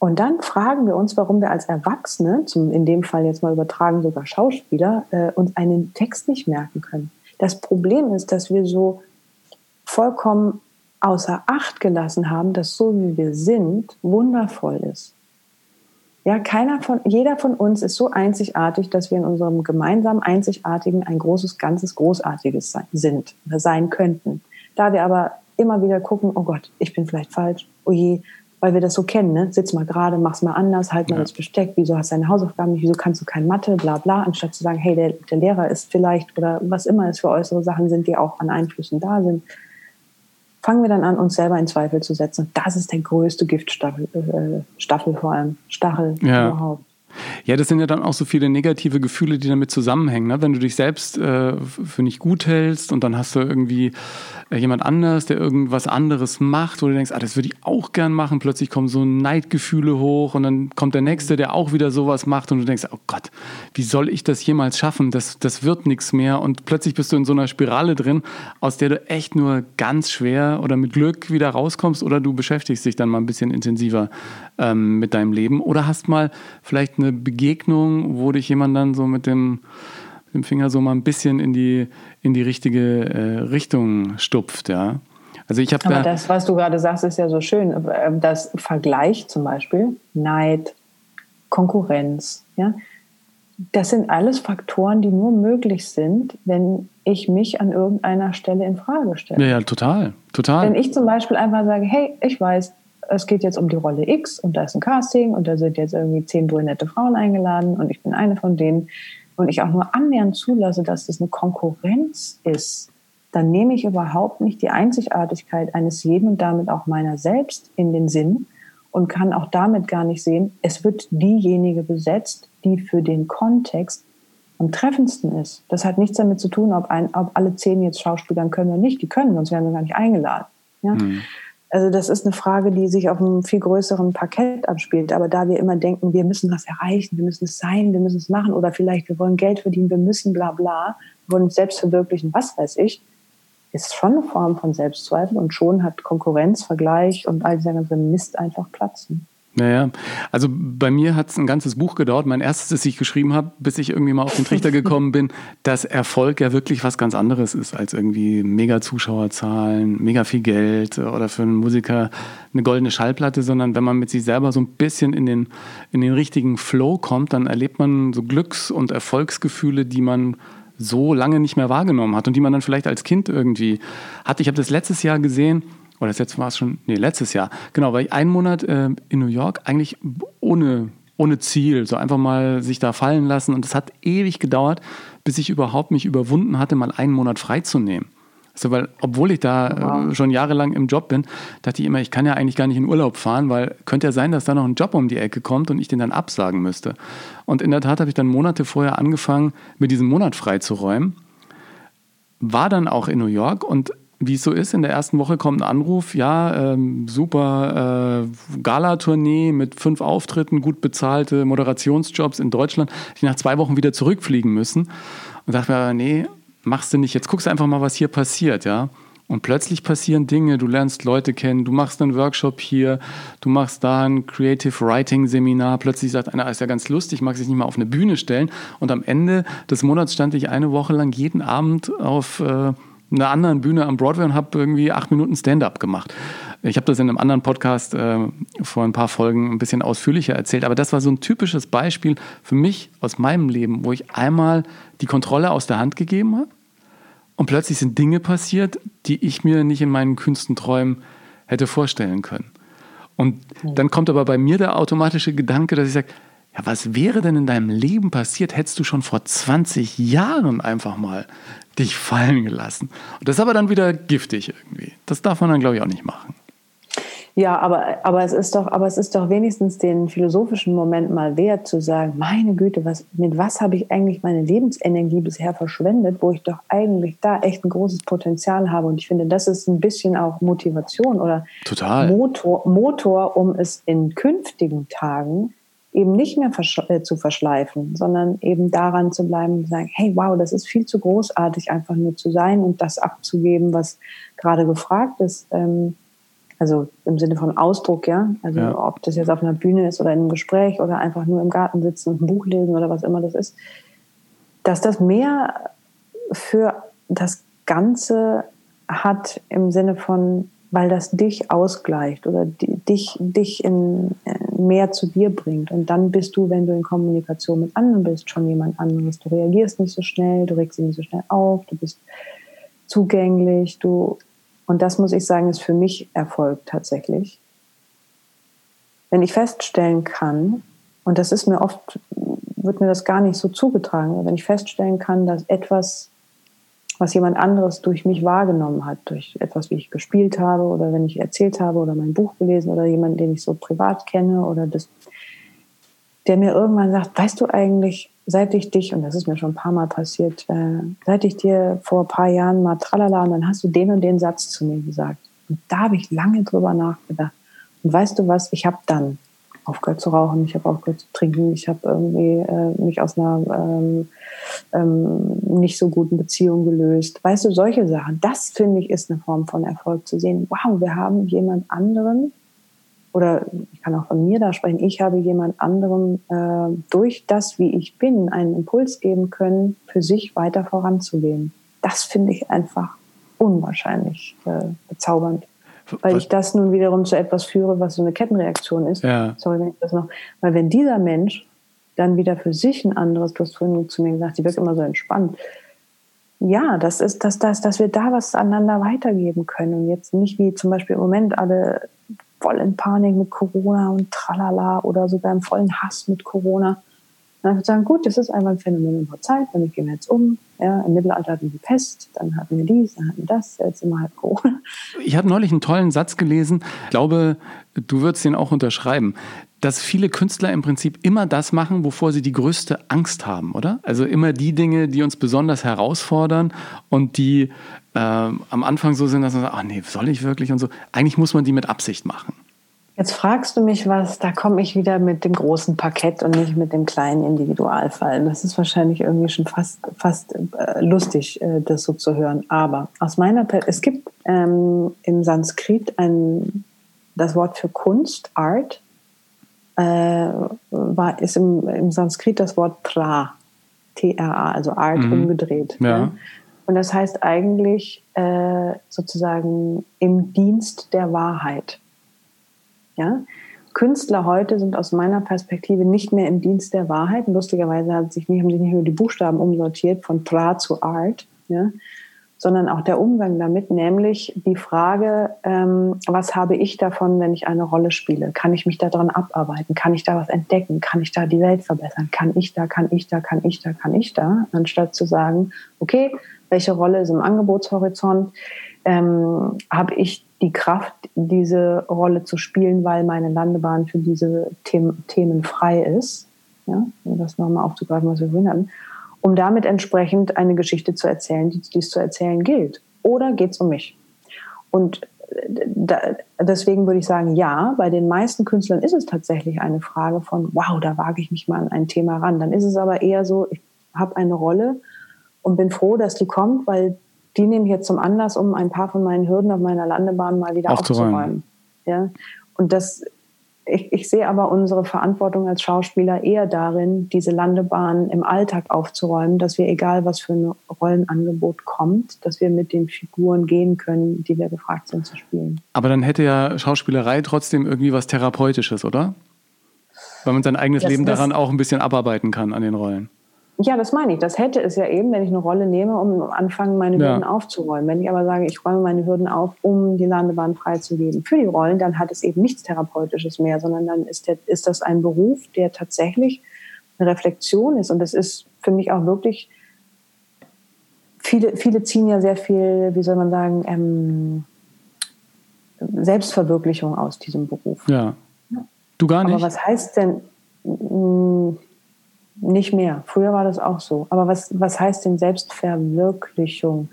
Speaker 1: und dann fragen wir uns, warum wir als Erwachsene, zum, in dem Fall jetzt mal übertragen sogar Schauspieler, äh, uns einen Text nicht merken können. Das Problem ist, dass wir so vollkommen außer Acht gelassen haben, dass so wie wir sind, wundervoll ist. Ja, keiner von, jeder von uns ist so einzigartig, dass wir in unserem gemeinsamen Einzigartigen ein großes, ganzes, Großartiges sind oder sein könnten. Da wir aber immer wieder gucken, oh Gott, ich bin vielleicht falsch, oh je, weil wir das so kennen, ne? Sitz mal gerade, mach's mal anders, halt mal ja. das Besteck, wieso hast du deine Hausaufgaben nicht, wieso kannst du kein Mathe, bla bla, anstatt zu sagen, hey, der, der Lehrer ist vielleicht oder was immer es für äußere Sachen sind, die auch an Einflüssen da sind, fangen wir dann an, uns selber in Zweifel zu setzen. Und das ist der größte Giftstaffel, äh, Staffel vor allem, Stachel ja. überhaupt.
Speaker 3: Ja, das sind ja dann auch so viele negative Gefühle, die damit zusammenhängen. Ne? Wenn du dich selbst äh, für nicht gut hältst und dann hast du irgendwie äh, jemand anders, der irgendwas anderes macht, wo du denkst, ah, das würde ich auch gern machen. Plötzlich kommen so Neidgefühle hoch und dann kommt der Nächste, der auch wieder sowas macht und du denkst, oh Gott, wie soll ich das jemals schaffen? Das, das wird nichts mehr. Und plötzlich bist du in so einer Spirale drin, aus der du echt nur ganz schwer oder mit Glück wieder rauskommst oder du beschäftigst dich dann mal ein bisschen intensiver ähm, mit deinem Leben oder hast mal vielleicht eine Begegnung, wo dich jemand dann so mit dem, dem Finger so mal ein bisschen in die, in die richtige äh, Richtung stupft, ja.
Speaker 1: Also ich habe da das, was du gerade sagst, ist ja so schön. Das Vergleich zum Beispiel, Neid, Konkurrenz, ja, das sind alles Faktoren, die nur möglich sind, wenn ich mich an irgendeiner Stelle in Frage stelle.
Speaker 3: Ja, ja, total, total.
Speaker 1: Wenn ich zum Beispiel einfach sage, hey, ich weiß, es geht jetzt um die Rolle X und da ist ein Casting und da sind jetzt irgendwie zehn brünette Frauen eingeladen und ich bin eine von denen und ich auch nur annähernd zulasse, dass das eine Konkurrenz ist, dann nehme ich überhaupt nicht die Einzigartigkeit eines jeden und damit auch meiner selbst in den Sinn und kann auch damit gar nicht sehen, es wird diejenige besetzt, die für den Kontext am treffendsten ist. Das hat nichts damit zu tun, ob, ein, ob alle zehn jetzt Schauspielern können oder nicht. Die können, sonst wären sie gar nicht eingeladen. Ja? Mhm. Also das ist eine Frage, die sich auf einem viel größeren Parkett abspielt. Aber da wir immer denken, wir müssen was erreichen, wir müssen es sein, wir müssen es machen oder vielleicht wir wollen Geld verdienen, wir müssen bla bla, wir wollen uns selbst verwirklichen, was weiß ich, ist schon eine Form von Selbstzweifel und schon hat Konkurrenz, Vergleich und all dieser ganze Mist einfach Platz.
Speaker 3: Naja, also bei mir hat es ein ganzes Buch gedauert. Mein erstes, das ich geschrieben habe, bis ich irgendwie mal auf den Trichter gekommen bin, dass Erfolg ja wirklich was ganz anderes ist als irgendwie mega Zuschauerzahlen, mega viel Geld oder für einen Musiker eine goldene Schallplatte, sondern wenn man mit sich selber so ein bisschen in den, in den richtigen Flow kommt, dann erlebt man so Glücks- und Erfolgsgefühle, die man so lange nicht mehr wahrgenommen hat und die man dann vielleicht als Kind irgendwie hatte. Ich habe das letztes Jahr gesehen oder das letzte war es schon, nee, letztes Jahr, genau, weil ich einen Monat äh, in New York eigentlich ohne, ohne Ziel, so einfach mal sich da fallen lassen und es hat ewig gedauert, bis ich überhaupt mich überwunden hatte, mal einen Monat freizunehmen. Also, weil, obwohl ich da wow. äh, schon jahrelang im Job bin, dachte ich immer, ich kann ja eigentlich gar nicht in Urlaub fahren, weil könnte ja sein, dass da noch ein Job um die Ecke kommt und ich den dann absagen müsste. Und in der Tat habe ich dann Monate vorher angefangen, mir diesen Monat freizuräumen. War dann auch in New York und wie es so ist, in der ersten Woche kommt ein Anruf, ja, ähm, super äh, Gala-Tournee mit fünf Auftritten, gut bezahlte Moderationsjobs in Deutschland, die nach zwei Wochen wieder zurückfliegen müssen. Und dachte mir, nee, machst du nicht, jetzt guckst du einfach mal, was hier passiert, ja. Und plötzlich passieren Dinge, du lernst Leute kennen, du machst einen Workshop hier, du machst da ein Creative Writing Seminar, plötzlich sagt einer, ist ja ganz lustig, mag sich nicht mal auf eine Bühne stellen. Und am Ende des Monats stand ich eine Woche lang jeden Abend auf... Äh, einer anderen Bühne am Broadway und habe irgendwie acht Minuten Stand-up gemacht. Ich habe das in einem anderen Podcast äh, vor ein paar Folgen ein bisschen ausführlicher erzählt, aber das war so ein typisches Beispiel für mich aus meinem Leben, wo ich einmal die Kontrolle aus der Hand gegeben habe und plötzlich sind Dinge passiert, die ich mir nicht in meinen kühnsten Träumen hätte vorstellen können. Und dann kommt aber bei mir der automatische Gedanke, dass ich sage, ja, was wäre denn in deinem Leben passiert, hättest du schon vor 20 Jahren einfach mal dich fallen gelassen. Und das ist aber dann wieder giftig irgendwie. Das darf man dann, glaube ich, auch nicht machen.
Speaker 1: Ja, aber, aber, es ist doch, aber es ist doch wenigstens den philosophischen Moment mal wert zu sagen, meine Güte, was, mit was habe ich eigentlich meine Lebensenergie bisher verschwendet, wo ich doch eigentlich da echt ein großes Potenzial habe. Und ich finde, das ist ein bisschen auch Motivation oder
Speaker 3: Total.
Speaker 1: Motor, Motor, um es in künftigen Tagen eben nicht mehr versch äh, zu verschleifen, sondern eben daran zu bleiben und sagen, hey, wow, das ist viel zu großartig, einfach nur zu sein und das abzugeben, was gerade gefragt ist. Ähm, also im Sinne von Ausdruck, ja. Also ja. ob das jetzt auf einer Bühne ist oder in einem Gespräch oder einfach nur im Garten sitzen und ein Buch lesen oder was immer das ist, dass das mehr für das Ganze hat im Sinne von weil das dich ausgleicht oder dich, dich in, äh, mehr zu dir bringt. Und dann bist du, wenn du in Kommunikation mit anderen bist, schon jemand anderes. Du reagierst nicht so schnell, du regst dich nicht so schnell auf, du bist zugänglich, du, und das muss ich sagen, ist für mich Erfolg tatsächlich. Wenn ich feststellen kann, und das ist mir oft, wird mir das gar nicht so zugetragen, wenn ich feststellen kann, dass etwas was jemand anderes durch mich wahrgenommen hat, durch etwas, wie ich gespielt habe oder wenn ich erzählt habe oder mein Buch gelesen oder jemanden, den ich so privat kenne oder das, der mir irgendwann sagt, weißt du eigentlich, seit ich dich, und das ist mir schon ein paar Mal passiert, äh, seit ich dir vor ein paar Jahren mal tralala und dann hast du den und den Satz zu mir gesagt. Und da habe ich lange drüber nachgedacht. Und weißt du was, ich habe dann aufgehört zu rauchen, ich habe aufgehört zu trinken, ich habe irgendwie äh, mich aus einer ähm, ähm, nicht so guten Beziehung gelöst. Weißt du, solche Sachen, das finde ich ist eine Form von Erfolg zu sehen. Wow, wir haben jemand anderen, oder ich kann auch von mir da sprechen, ich habe jemand anderem äh, durch das, wie ich bin, einen Impuls geben können, für sich weiter voranzugehen. Das finde ich einfach unwahrscheinlich äh, bezaubernd weil ich das nun wiederum zu etwas führe, was so eine Kettenreaktion ist. Ja. Sorry, wenn ich das noch. Weil wenn dieser Mensch dann wieder für sich ein anderes, du hast vorhin zu mir gesagt, die wirkt immer so entspannt. Ja, das ist, dass, dass, dass wir da was aneinander weitergeben können und jetzt nicht wie zum Beispiel im Moment alle voll in Panik mit Corona und tralala oder sogar im vollen Hass mit Corona. Dann würde ich sagen, gut, das ist einfach ein Phänomen unserer Zeit, damit gehen wir jetzt um. Ja, Im Mittelalter hatten wir die Pest, dann hatten wir dies, dann hatten wir das, jetzt immer halt Corona.
Speaker 3: Ich habe neulich einen tollen Satz gelesen, ich glaube, du würdest den auch unterschreiben, dass viele Künstler im Prinzip immer das machen, wovor sie die größte Angst haben, oder? Also immer die Dinge, die uns besonders herausfordern und die äh, am Anfang so sind, dass man sagt, ach nee, soll ich wirklich und so. Eigentlich muss man die mit Absicht machen.
Speaker 1: Jetzt fragst du mich was, da komme ich wieder mit dem großen Parkett und nicht mit dem kleinen Individualfall. Das ist wahrscheinlich irgendwie schon fast, fast äh, lustig, äh, das so zu hören. Aber aus meiner Perspektive, es gibt ähm, im Sanskrit ein, das Wort für Kunst, Art, äh, war, ist im, im Sanskrit das Wort Tra, T-R-A, also Art mhm. umgedreht. Ja. ja. Und das heißt eigentlich äh, sozusagen im Dienst der Wahrheit. Ja? Künstler heute sind aus meiner Perspektive nicht mehr im Dienst der Wahrheit. Lustigerweise haben sich nicht, haben sich nicht nur die Buchstaben umsortiert von Tra zu Art, ja? sondern auch der Umgang damit, nämlich die Frage, ähm, was habe ich davon, wenn ich eine Rolle spiele? Kann ich mich daran abarbeiten? Kann ich da was entdecken? Kann ich da die Welt verbessern? Kann ich da, kann ich da, kann ich da, kann ich da? Anstatt zu sagen, okay, welche Rolle ist im Angebotshorizont? Ähm, habe ich die Kraft, diese Rolle zu spielen, weil meine Landebahn für diese Themen, frei ist? Ja, um das nochmal aufzugreifen, was wir vorhin hatten um damit entsprechend eine Geschichte zu erzählen, die, die es zu erzählen gilt? Oder geht es um mich? Und äh, da, deswegen würde ich sagen, ja, bei den meisten Künstlern ist es tatsächlich eine Frage von, wow, da wage ich mich mal an ein Thema ran. Dann ist es aber eher so, ich habe eine Rolle und bin froh, dass die kommt, weil die nehme ich jetzt zum Anlass, um ein paar von meinen Hürden auf meiner Landebahn mal wieder aufzuräumen. aufzuräumen. Ja? Und das ich, ich sehe aber unsere Verantwortung als Schauspieler eher darin, diese Landebahn im Alltag aufzuräumen, dass wir, egal was für ein Rollenangebot kommt, dass wir mit den Figuren gehen können, die wir gefragt sind zu spielen.
Speaker 3: Aber dann hätte ja Schauspielerei trotzdem irgendwie was Therapeutisches, oder? Weil man sein eigenes das, Leben daran auch ein bisschen abarbeiten kann an den Rollen.
Speaker 1: Ja, das meine ich. Das hätte es ja eben, wenn ich eine Rolle nehme, um anfangen, meine ja. Hürden aufzuräumen. Wenn ich aber sage, ich räume meine Hürden auf, um die Landebahn freizugeben für die Rollen, dann hat es eben nichts Therapeutisches mehr, sondern dann ist, der, ist das ein Beruf, der tatsächlich eine Reflexion ist. Und das ist für mich auch wirklich, viele, viele ziehen ja sehr viel, wie soll man sagen, ähm, Selbstverwirklichung aus diesem Beruf.
Speaker 3: Ja. Du gar nicht.
Speaker 1: Aber was heißt denn, mh, nicht mehr. Früher war das auch so. Aber was, was heißt denn Selbstverwirklichung?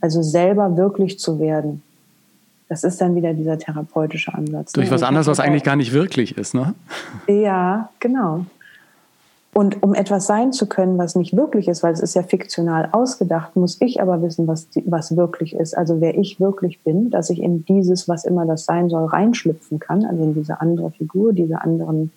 Speaker 1: Also selber wirklich zu werden. Das ist dann wieder dieser therapeutische Ansatz.
Speaker 3: Durch ne? was anderes, was eigentlich gar nicht wirklich ist, ne?
Speaker 1: Ja, genau. Und um etwas sein zu können, was nicht wirklich ist, weil es ist ja fiktional ausgedacht, muss ich aber wissen, was, was wirklich ist. Also wer ich wirklich bin, dass ich in dieses, was immer das sein soll, reinschlüpfen kann, also in diese andere Figur, diese anderen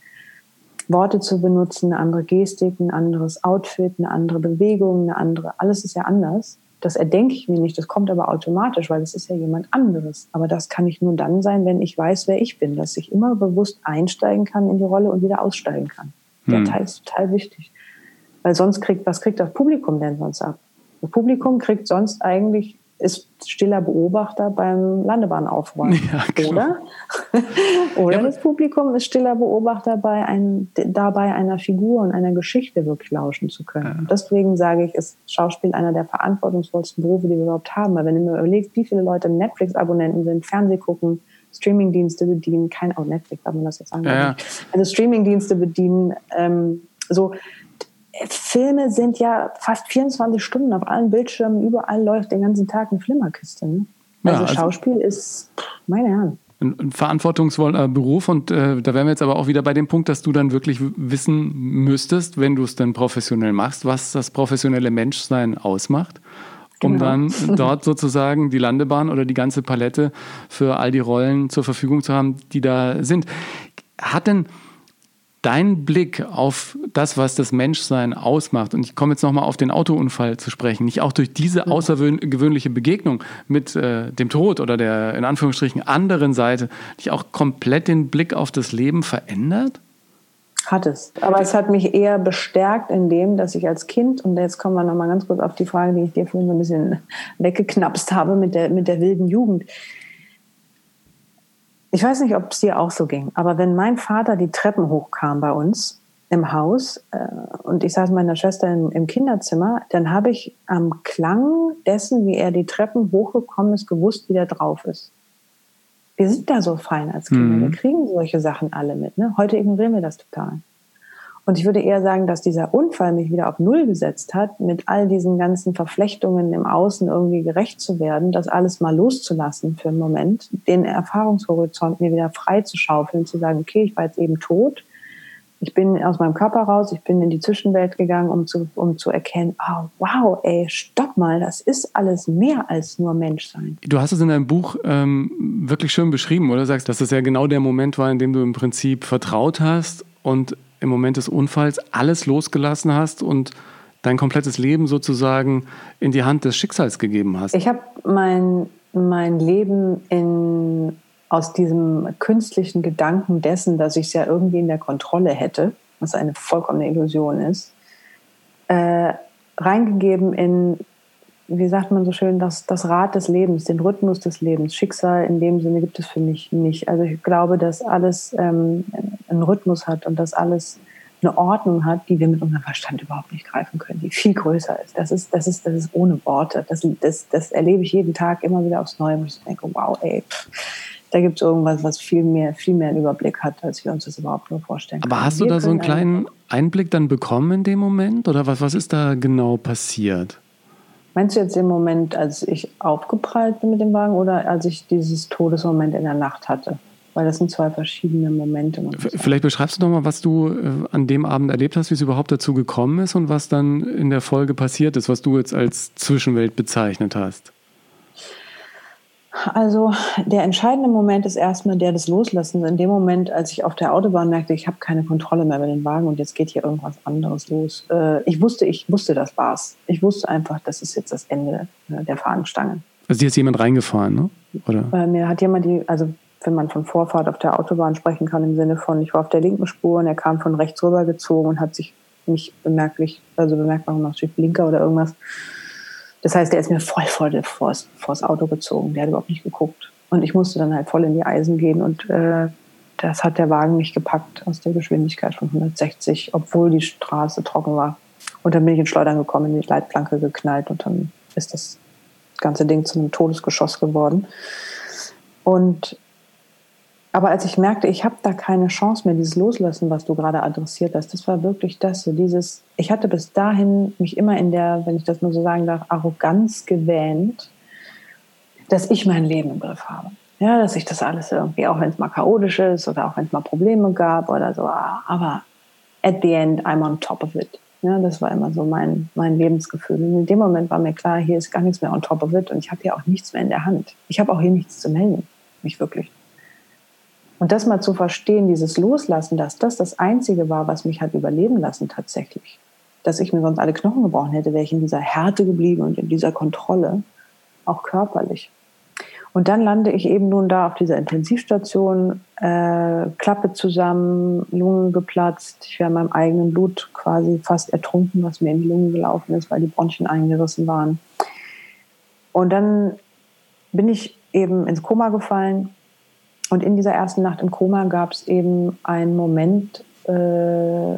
Speaker 1: Worte zu benutzen, eine andere Gestik, ein anderes Outfit, eine andere Bewegung, eine andere, alles ist ja anders. Das erdenke ich mir nicht, das kommt aber automatisch, weil es ist ja jemand anderes. Aber das kann ich nur dann sein, wenn ich weiß, wer ich bin, dass ich immer bewusst einsteigen kann in die Rolle und wieder aussteigen kann. Der hm. Teil ist total wichtig. Weil sonst kriegt, was kriegt das Publikum denn sonst ab? Das Publikum kriegt sonst eigentlich ist stiller Beobachter beim Landebahnaufräumen, ja, oder? oder ja, das Publikum ist stiller Beobachter bei ein, dabei einer Figur und einer Geschichte wirklich lauschen zu können. Ja. Deswegen sage ich, ist Schauspiel einer der verantwortungsvollsten Berufe, die wir überhaupt haben. Weil wenn du mir überlegst, wie viele Leute Netflix-Abonnenten sind, Fernseh gucken, Streamingdienste bedienen, kein, oh Netflix, darf man das jetzt sagen? Also Streamingdienste bedienen, ähm, so Filme sind ja fast 24 Stunden auf allen Bildschirmen, überall läuft den ganzen Tag eine Flimmerkiste. Ne? Also, ja, also Schauspiel ist, meine Herren.
Speaker 3: Ein, ein verantwortungsvoller Beruf und äh, da wären wir jetzt aber auch wieder bei dem Punkt, dass du dann wirklich wissen müsstest, wenn du es dann professionell machst, was das professionelle Menschsein ausmacht um genau. dann dort sozusagen die Landebahn oder die ganze Palette für all die Rollen zur Verfügung zu haben, die da sind. Hat denn dein Blick auf das, was das Menschsein ausmacht, und ich komme jetzt nochmal auf den Autounfall zu sprechen, nicht auch durch diese außergewöhnliche Begegnung mit äh, dem Tod oder der in Anführungsstrichen anderen Seite, dich auch komplett den Blick auf das Leben verändert?
Speaker 1: Hat es. Aber es hat mich eher bestärkt in dem, dass ich als Kind, und jetzt kommen wir nochmal ganz kurz auf die Frage, die ich dir vorhin so ein bisschen weggeknapst habe mit der, mit der wilden Jugend ich weiß nicht, ob es dir auch so ging, aber wenn mein Vater die Treppen hochkam bei uns im Haus äh, und ich saß mit meiner Schwester im, im Kinderzimmer, dann habe ich am Klang dessen, wie er die Treppen hochgekommen ist, gewusst, wie der drauf ist. Wir sind da so fein als Kinder, mhm. wir kriegen solche Sachen alle mit. Ne? Heute ignorieren wir das total. Und ich würde eher sagen, dass dieser Unfall mich wieder auf Null gesetzt hat, mit all diesen ganzen Verflechtungen im Außen irgendwie gerecht zu werden, das alles mal loszulassen für einen Moment, den Erfahrungshorizont mir wieder frei zu schaufeln, zu sagen, okay, ich war jetzt eben tot, ich bin aus meinem Körper raus, ich bin in die Zwischenwelt gegangen, um zu, um zu erkennen, oh, wow, ey, stopp mal, das ist alles mehr als nur Menschsein.
Speaker 3: Du hast es in deinem Buch ähm, wirklich schön beschrieben, oder? Du sagst, dass das ja genau der Moment war, in dem du im Prinzip vertraut hast und im Moment des Unfalls alles losgelassen hast und dein komplettes Leben sozusagen in die Hand des Schicksals gegeben hast?
Speaker 1: Ich habe mein, mein Leben in, aus diesem künstlichen Gedanken dessen, dass ich es ja irgendwie in der Kontrolle hätte, was eine vollkommene Illusion ist, äh, reingegeben in, wie sagt man so schön, das, das Rad des Lebens, den Rhythmus des Lebens. Schicksal in dem Sinne gibt es für mich nicht. Also ich glaube, dass alles ähm, einen Rhythmus hat und dass alles eine Ordnung hat, die wir mit unserem Verstand überhaupt nicht greifen können, die viel größer ist. Das ist, das ist, das ist ohne Worte. Das, das, das erlebe ich jeden Tag immer wieder aufs Neue, wo ich denke, wow, ey, da gibt es irgendwas, was viel mehr, viel mehr einen Überblick hat, als wir uns das überhaupt nur vorstellen
Speaker 3: können. Aber hast du da so einen kleinen Einblick dann bekommen in dem Moment? Oder was, was ist da genau passiert?
Speaker 1: Meinst du jetzt den Moment, als ich aufgeprallt bin mit dem Wagen oder als ich dieses Todesmoment in der Nacht hatte? weil das sind zwei verschiedene Momente.
Speaker 3: Vielleicht beschreibst du doch mal, was du äh, an dem Abend erlebt hast, wie es überhaupt dazu gekommen ist und was dann in der Folge passiert ist, was du jetzt als Zwischenwelt bezeichnet hast.
Speaker 1: Also der entscheidende Moment ist erstmal der des Loslassens. In dem Moment, als ich auf der Autobahn merkte, ich habe keine Kontrolle mehr über den Wagen und jetzt geht hier irgendwas anderes los. Äh, ich wusste, ich wusste, das war's. Ich wusste einfach, das ist jetzt das Ende äh, der Fahnenstange.
Speaker 3: Also hier ist jemand reingefahren, ne?
Speaker 1: Oder? Mir hat jemand die, also wenn man von Vorfahrt auf der Autobahn sprechen kann, im Sinne von, ich war auf der linken Spur und er kam von rechts rüber gezogen und hat sich nicht bemerklich, also bemerkbar gemacht durch Blinker oder irgendwas. Das heißt, er ist mir voll vor vors, vors Auto gezogen. Der hat überhaupt nicht geguckt. Und ich musste dann halt voll in die Eisen gehen und äh, das hat der Wagen nicht gepackt aus der Geschwindigkeit von 160, obwohl die Straße trocken war. Und dann bin ich in Schleudern gekommen, in die Leitplanke geknallt und dann ist das ganze Ding zu einem Todesgeschoss geworden. Und aber als ich merkte, ich habe da keine Chance mehr, dieses Loslassen, was du gerade adressiert hast, das war wirklich das, so dieses, ich hatte bis dahin mich immer in der, wenn ich das mal so sagen darf, Arroganz gewähnt, dass ich mein Leben im Griff habe. Ja, dass ich das alles irgendwie, auch wenn es mal chaotisch ist oder auch wenn es mal Probleme gab oder so, aber at the end, I'm on top of it. Ja, das war immer so mein, mein Lebensgefühl. Und in dem Moment war mir klar, hier ist gar nichts mehr on top of it und ich habe hier auch nichts mehr in der Hand. Ich habe auch hier nichts zu melden. Nicht wirklich. Und das mal zu verstehen, dieses Loslassen, dass das das Einzige war, was mich hat überleben lassen tatsächlich. Dass ich mir sonst alle Knochen gebrochen hätte, wäre ich in dieser Härte geblieben und in dieser Kontrolle, auch körperlich. Und dann lande ich eben nun da auf dieser Intensivstation, äh, Klappe zusammen, Lunge geplatzt. Ich wäre in meinem eigenen Blut quasi fast ertrunken, was mir in die Lunge gelaufen ist, weil die Bronchien eingerissen waren. Und dann bin ich eben ins Koma gefallen und in dieser ersten Nacht im Koma gab es eben einen Moment, äh,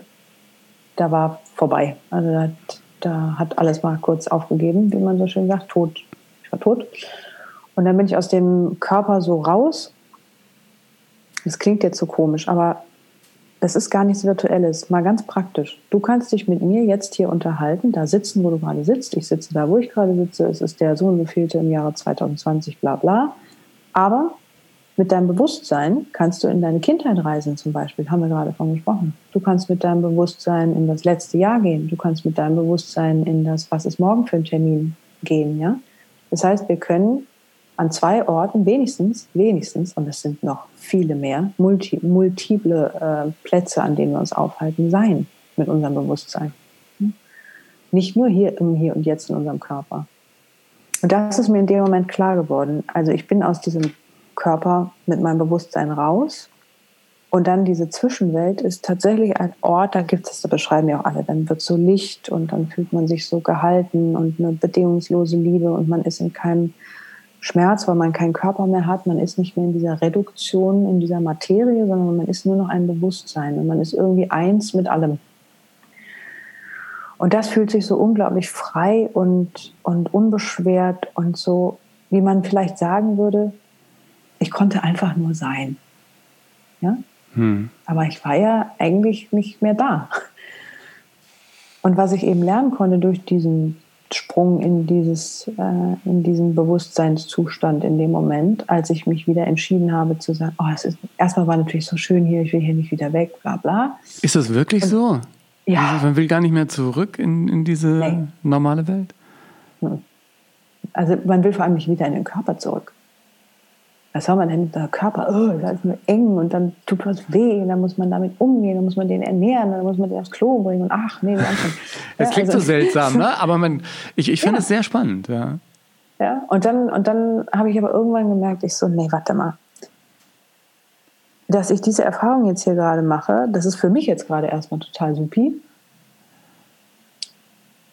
Speaker 1: da war vorbei. Also da hat, da hat alles mal kurz aufgegeben, wie man so schön sagt, tot. Ich war tot. Und dann bin ich aus dem Körper so raus. Das klingt jetzt so komisch, aber das ist gar nichts Virtuelles, mal ganz praktisch. Du kannst dich mit mir jetzt hier unterhalten, da sitzen, wo du gerade sitzt. Ich sitze da, wo ich gerade sitze. Es ist der so und so im Jahre 2020, bla bla. Aber mit deinem Bewusstsein kannst du in deine Kindheit reisen, zum Beispiel, haben wir gerade von gesprochen. Du kannst mit deinem Bewusstsein in das letzte Jahr gehen. Du kannst mit deinem Bewusstsein in das, was ist morgen für ein Termin gehen, ja. Das heißt, wir können an zwei Orten wenigstens, wenigstens, und es sind noch viele mehr, multi, multiple äh, Plätze, an denen wir uns aufhalten, sein mit unserem Bewusstsein. Nicht nur hier im Hier und Jetzt in unserem Körper. Und das ist mir in dem Moment klar geworden. Also ich bin aus diesem Körper mit meinem Bewusstsein raus. Und dann diese Zwischenwelt ist tatsächlich ein Ort, da gibt es, da beschreiben ja auch alle, dann wird so Licht und dann fühlt man sich so gehalten und eine bedingungslose Liebe und man ist in keinem Schmerz, weil man keinen Körper mehr hat. Man ist nicht mehr in dieser Reduktion, in dieser Materie, sondern man ist nur noch ein Bewusstsein und man ist irgendwie eins mit allem. Und das fühlt sich so unglaublich frei und, und unbeschwert und so, wie man vielleicht sagen würde, ich konnte einfach nur sein. Ja? Hm. Aber ich war ja eigentlich nicht mehr da. Und was ich eben lernen konnte durch diesen Sprung in, dieses, äh, in diesen Bewusstseinszustand in dem Moment, als ich mich wieder entschieden habe zu sagen, oh, es ist, erstmal war natürlich so schön hier, ich will hier nicht wieder weg, bla bla.
Speaker 3: Ist das wirklich Und, so? Ja. Also man will gar nicht mehr zurück in, in diese nee. normale Welt?
Speaker 1: Hm. Also man will vor allem nicht wieder in den Körper zurück. Was soll man denn der Körper? Oh, das ist nur eng und dann tut was weh, und dann muss man damit umgehen, dann muss man den ernähren, dann muss man den aufs Klo bringen und ach, nee, langsam.
Speaker 3: Das klingt
Speaker 1: also,
Speaker 3: so seltsam, ne? aber man, ich, ich finde es ja. sehr spannend. Ja,
Speaker 1: ja und dann, und dann habe ich aber irgendwann gemerkt, ich so, nee, warte mal. Dass ich diese Erfahrung jetzt hier gerade mache, das ist für mich jetzt gerade erstmal total supi.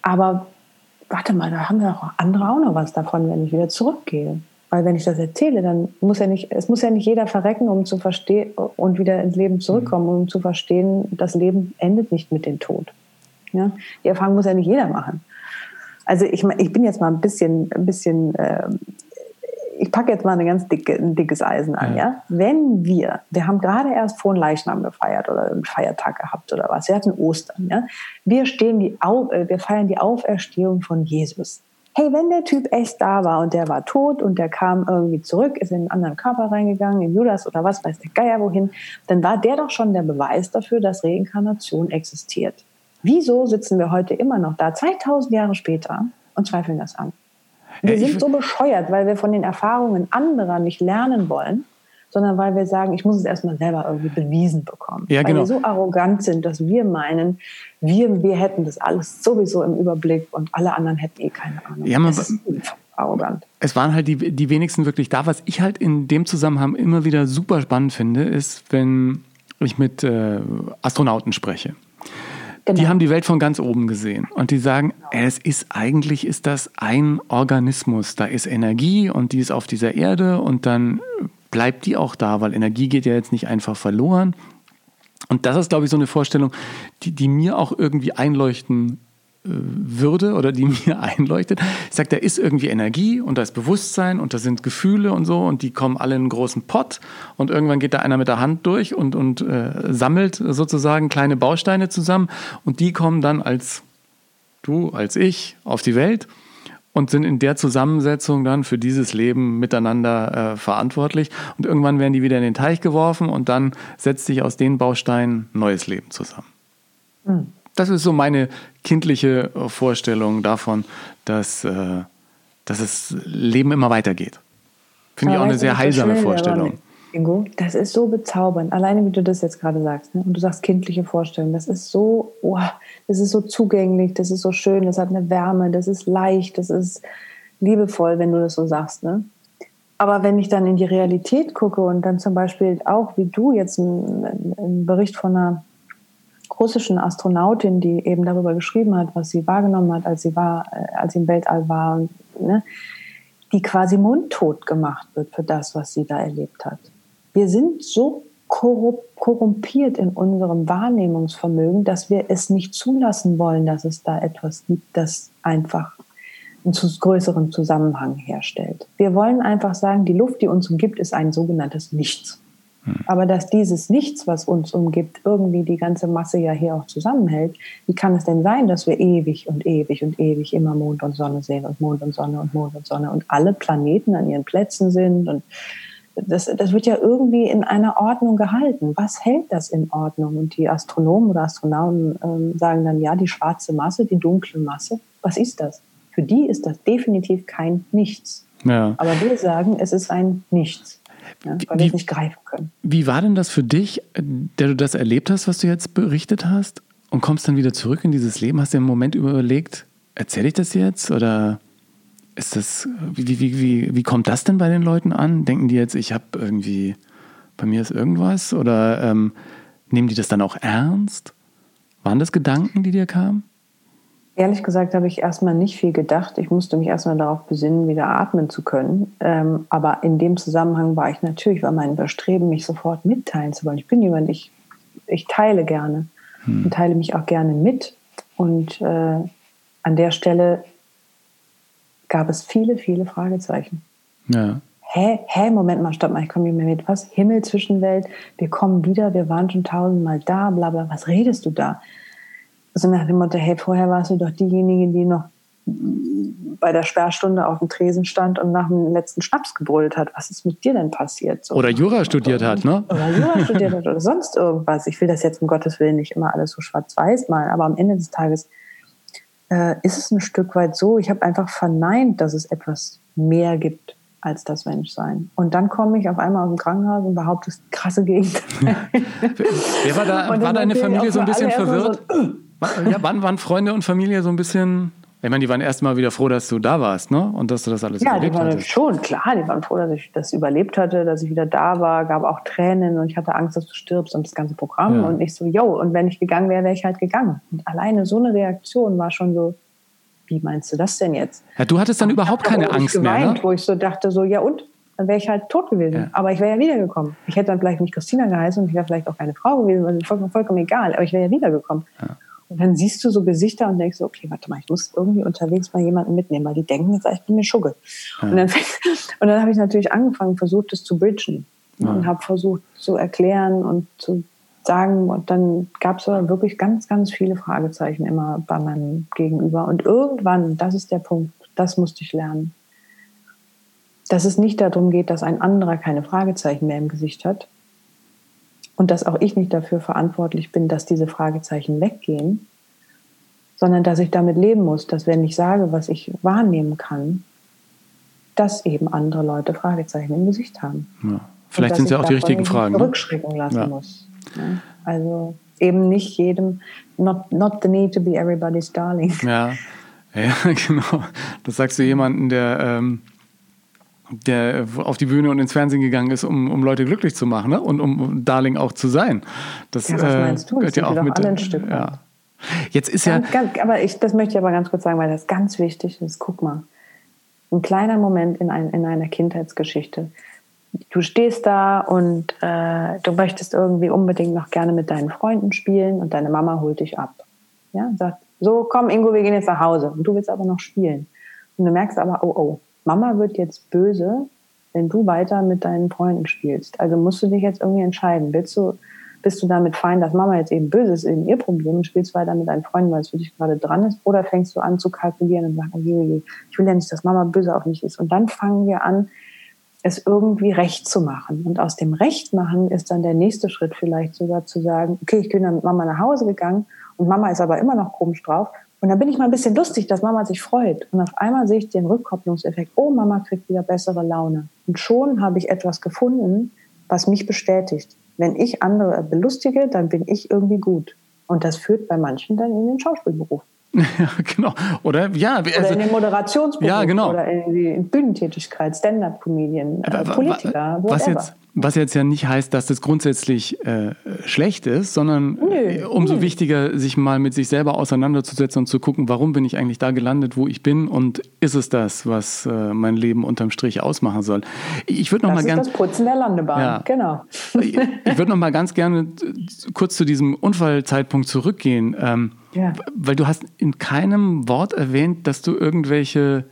Speaker 1: Aber warte mal, da haben wir auch andere auch noch was davon, wenn ich wieder zurückgehe. Weil wenn ich das erzähle, dann muss ja nicht, es muss ja nicht jeder verrecken, um zu verstehen und wieder ins Leben zurückkommen, mhm. um zu verstehen, das Leben endet nicht mit dem Tod. Ja? Die Erfahrung muss ja nicht jeder machen. Also ich, ich bin jetzt mal ein bisschen, ein bisschen, äh, ich packe jetzt mal eine ganz dicke, ein dickes Eisen an. Ja. ja. Wenn wir, wir haben gerade erst vor Leichnam gefeiert oder einen Feiertag gehabt oder was, wir hatten Ostern. Ja. Wir stehen die, äh, wir feiern die Auferstehung von Jesus hey, wenn der Typ echt da war und der war tot und der kam irgendwie zurück, ist in einen anderen Körper reingegangen, in Judas oder was weiß der Geier wohin, dann war der doch schon der Beweis dafür, dass Reinkarnation existiert. Wieso sitzen wir heute immer noch da, 2000 Jahre später, und zweifeln das an? Wir sind so bescheuert, weil wir von den Erfahrungen anderer nicht lernen wollen sondern weil wir sagen, ich muss es erstmal selber irgendwie bewiesen bekommen. Ja, genau. Weil wir so arrogant sind, dass wir meinen, wir, wir hätten das alles sowieso im Überblick und alle anderen hätten eh keine Ahnung. Ja, man, arrogant.
Speaker 3: Es waren halt die, die wenigsten wirklich da. Was ich halt in dem Zusammenhang immer wieder super spannend finde, ist, wenn ich mit äh, Astronauten spreche. Genau. Die haben die Welt von ganz oben gesehen und die sagen, es ist eigentlich ist das ein Organismus, da ist Energie und die ist auf dieser Erde und dann bleibt die auch da, weil Energie geht ja jetzt nicht einfach verloren. Und das ist, glaube ich, so eine Vorstellung, die, die mir auch irgendwie einleuchten äh, würde oder die mir einleuchtet. Ich sage, da ist irgendwie Energie und da ist Bewusstsein und da sind Gefühle und so und die kommen alle in einen großen Pott und irgendwann geht da einer mit der Hand durch und, und äh, sammelt sozusagen kleine Bausteine zusammen und die kommen dann als du, als ich auf die Welt und sind in der Zusammensetzung dann für dieses Leben miteinander äh, verantwortlich. Und irgendwann werden die wieder in den Teich geworfen und dann setzt sich aus den Bausteinen neues Leben zusammen. Mhm. Das ist so meine kindliche äh, Vorstellung davon, dass, äh, dass das Leben immer weitergeht. Finde ich auch eine sehr heilsame Vorstellung.
Speaker 1: Ingo, das ist so bezaubernd. Alleine wie du das jetzt gerade sagst. Ne? Und du sagst kindliche Vorstellung. Das ist so, oh, das ist so zugänglich, das ist so schön, das hat eine Wärme, das ist leicht, das ist liebevoll, wenn du das so sagst. Ne? Aber wenn ich dann in die Realität gucke und dann zum Beispiel auch wie du jetzt einen, einen Bericht von einer russischen Astronautin, die eben darüber geschrieben hat, was sie wahrgenommen hat, als sie war, äh, als sie im Weltall war, ne, die quasi mundtot gemacht wird für das, was sie da erlebt hat. Wir sind so korrumpiert in unserem Wahrnehmungsvermögen, dass wir es nicht zulassen wollen, dass es da etwas gibt, das einfach einen größeren Zusammenhang herstellt. Wir wollen einfach sagen, die Luft, die uns umgibt, ist ein sogenanntes Nichts. Hm. Aber dass dieses Nichts, was uns umgibt, irgendwie die ganze Masse ja hier auch zusammenhält, wie kann es denn sein, dass wir ewig und ewig und ewig immer Mond und Sonne sehen und Mond und Sonne und Mond und Sonne und alle Planeten an ihren Plätzen sind und das, das wird ja irgendwie in einer Ordnung gehalten. Was hält das in Ordnung? Und die Astronomen oder Astronauten ähm, sagen dann, ja, die schwarze Masse, die dunkle Masse, was ist das? Für die ist das definitiv kein Nichts. Ja. Aber wir sagen, es ist ein Nichts, ja, weil wie, wir es nicht greifen können.
Speaker 3: Wie war denn das für dich, der du das erlebt hast, was du jetzt berichtet hast, und kommst dann wieder zurück in dieses Leben? Hast du im Moment überlegt, erzähle ich das jetzt oder ist das, wie, wie, wie, wie kommt das denn bei den Leuten an? Denken die jetzt, ich habe irgendwie, bei mir ist irgendwas? Oder ähm, nehmen die das dann auch ernst? Waren das Gedanken, die dir kamen?
Speaker 1: Ehrlich gesagt habe ich erstmal nicht viel gedacht. Ich musste mich erstmal darauf besinnen, wieder atmen zu können. Ähm, aber in dem Zusammenhang war ich natürlich, war mein Bestreben, mich sofort mitteilen zu wollen. Ich bin jemand, ich, ich teile gerne hm. und teile mich auch gerne mit. Und äh, an der Stelle gab es viele, viele Fragezeichen. Ja. Hä, hä, Moment mal, stopp mal, ich komme nicht mehr mit. Was? Himmel, Zwischenwelt, wir kommen wieder, wir waren schon tausendmal da, bla bla, was redest du da? Also nach dem Motto, hey, vorher warst du doch diejenige, die noch bei der Sperrstunde auf dem Tresen stand und nach dem letzten Schnaps gebrüllt hat. Was ist mit dir denn passiert?
Speaker 3: So, oder Jura studiert hat, ne?
Speaker 1: Oder Jura studiert hat oder sonst irgendwas. Ich will das jetzt um Gottes Willen nicht immer alles so schwarz-weiß malen, aber am Ende des Tages äh, ist es ein Stück weit so, ich habe einfach verneint, dass es etwas mehr gibt als das Menschsein. Und dann komme ich auf einmal aus dem Krankenhaus und behaupte das krasse Gegenteil.
Speaker 3: Wer war da? War deine Familie so ein bisschen verwirrt? So, ja, wann waren Freunde und Familie so ein bisschen ich meine, die waren erst mal wieder froh, dass du da warst, ne? Und dass du das alles
Speaker 1: ja,
Speaker 3: überlebt hast.
Speaker 1: Ja,
Speaker 3: die
Speaker 1: waren schon, klar. Die waren froh, dass ich das überlebt hatte, dass ich wieder da war. Gab auch Tränen und ich hatte Angst, dass du stirbst und das ganze Programm. Ja. Und ich so, yo, und wenn ich gegangen wäre, wäre ich halt gegangen. Und alleine so eine Reaktion war schon so, wie meinst du das denn jetzt?
Speaker 3: Ja, du hattest dann überhaupt keine Angst geweint, mehr, ne?
Speaker 1: Wo ich so dachte, so, ja und? Dann wäre ich halt tot gewesen. Ja. Aber ich wäre ja wiedergekommen. Ich hätte dann vielleicht nicht Christina geheißen und ich wäre vielleicht auch keine Frau gewesen, also vollkommen, vollkommen egal. Aber ich wäre ja wiedergekommen. Ja. Und dann siehst du so Gesichter und denkst, okay, warte mal, ich muss irgendwie unterwegs mal jemanden mitnehmen, weil die denken jetzt, ich bin mir Schugge. Ja. Und dann, und dann habe ich natürlich angefangen, versucht, es zu bridgen. Ja. Und habe versucht zu erklären und zu sagen. Und dann gab es wirklich ganz, ganz viele Fragezeichen immer bei meinem Gegenüber. Und irgendwann, das ist der Punkt, das musste ich lernen. Dass es nicht darum geht, dass ein anderer keine Fragezeichen mehr im Gesicht hat, und dass auch ich nicht dafür verantwortlich bin, dass diese Fragezeichen weggehen, sondern dass ich damit leben muss, dass wenn ich sage, was ich wahrnehmen kann, dass eben andere Leute Fragezeichen im Gesicht haben.
Speaker 3: Ja. Vielleicht sind es ja auch die richtigen Fragen.
Speaker 1: Ne? Rückschrecken lassen ja. muss. Also eben nicht jedem, not, not the need to be everybody's darling.
Speaker 3: Ja, ja genau. Das sagst du jemanden, der ähm, der auf die Bühne und ins Fernsehen gegangen ist, um, um Leute glücklich zu machen ne? und um Darling auch zu sein.
Speaker 1: Das, ja, was äh, meinst du? Das ja auch mit, ein Stück
Speaker 3: ja. Jetzt ist
Speaker 1: ganz, ja. Ganz, aber ich, das möchte ich aber ganz kurz sagen, weil das ganz wichtig ist. Guck mal, ein kleiner Moment in, ein, in einer Kindheitsgeschichte. Du stehst da und äh, du möchtest irgendwie unbedingt noch gerne mit deinen Freunden spielen und deine Mama holt dich ab. Ja, sagt, so komm Ingo, wir gehen jetzt nach Hause und du willst aber noch spielen. Und du merkst aber, oh oh, Mama wird jetzt böse, wenn du weiter mit deinen Freunden spielst. Also musst du dich jetzt irgendwie entscheiden. Willst du, bist du damit fein, dass Mama jetzt eben böse ist, eben ihr Problem und spielst weiter mit deinen Freunden, weil es für dich gerade dran ist? Oder fängst du an zu kalkulieren und sagst, oh ich will ja nicht, dass Mama böse auf mich ist. Und dann fangen wir an, es irgendwie recht zu machen. Und aus dem Recht machen ist dann der nächste Schritt vielleicht sogar zu sagen, okay, ich bin dann mit Mama nach Hause gegangen und Mama ist aber immer noch komisch drauf und dann bin ich mal ein bisschen lustig, dass Mama sich freut. Und auf einmal sehe ich den Rückkopplungseffekt. Oh, Mama kriegt wieder bessere Laune. Und schon habe ich etwas gefunden, was mich bestätigt. Wenn ich andere belustige, dann bin ich irgendwie gut. Und das führt bei manchen dann in den Schauspielberuf.
Speaker 3: Ja, genau. Oder ja,
Speaker 1: also, oder in den Moderationsberuf
Speaker 3: ja, genau.
Speaker 1: oder in die Bühnentätigkeit, Stand-up-Comedian, äh, Politiker,
Speaker 3: was jetzt, was jetzt ja nicht heißt, dass das grundsätzlich äh, schlecht ist, sondern nö, umso nö. wichtiger, sich mal mit sich selber auseinanderzusetzen und zu gucken, warum bin ich eigentlich da gelandet, wo ich bin und ist es das, was äh, mein Leben unterm Strich ausmachen soll. Ich würde noch das mal gerne
Speaker 1: das Putzen der Landebahn, ja. genau.
Speaker 3: ich, ich würde noch mal ganz gerne kurz zu diesem Unfallzeitpunkt zurückgehen. Ähm, ja. Weil du hast in keinem Wort erwähnt, dass du irgendwelche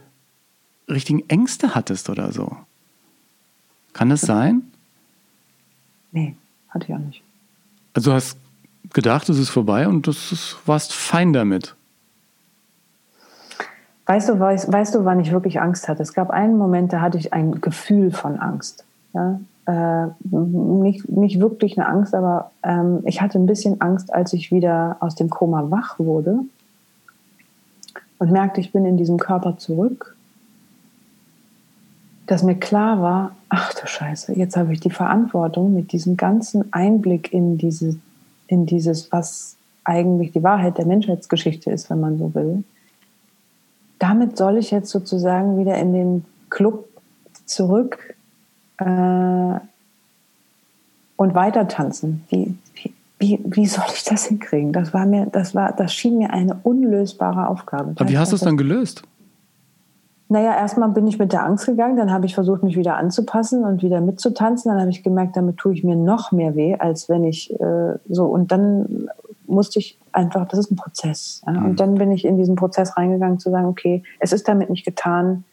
Speaker 3: richtigen Ängste hattest oder so. Kann das sein?
Speaker 1: Nee, hatte ich auch nicht.
Speaker 3: Also du hast gedacht, es ist vorbei und du warst fein damit.
Speaker 1: Weißt du, weißt, weißt du, wann ich wirklich Angst hatte? Es gab einen Moment, da hatte ich ein Gefühl von Angst. Ja? äh, nicht, nicht wirklich eine Angst, aber ähm, ich hatte ein bisschen Angst, als ich wieder aus dem Koma wach wurde und merkte, ich bin in diesem Körper zurück, dass mir klar war, ach du Scheiße, jetzt habe ich die Verantwortung mit diesem ganzen Einblick in, diese, in dieses, was eigentlich die Wahrheit der Menschheitsgeschichte ist, wenn man so will. Damit soll ich jetzt sozusagen wieder in den Club zurück äh, und weiter tanzen. Wie, wie, wie soll ich das hinkriegen? Das war mir, das war, das schien mir eine unlösbare Aufgabe.
Speaker 3: Aber wie hast du es dann gelöst?
Speaker 1: Naja, erstmal bin ich mit der Angst gegangen, dann habe ich versucht, mich wieder anzupassen und wieder mitzutanzen. Dann habe ich gemerkt, damit tue ich mir noch mehr weh, als wenn ich äh, so. Und dann musste ich einfach, das ist ein Prozess. Ja? Mhm. Und dann bin ich in diesen Prozess reingegangen, zu sagen, okay, es ist damit nicht getan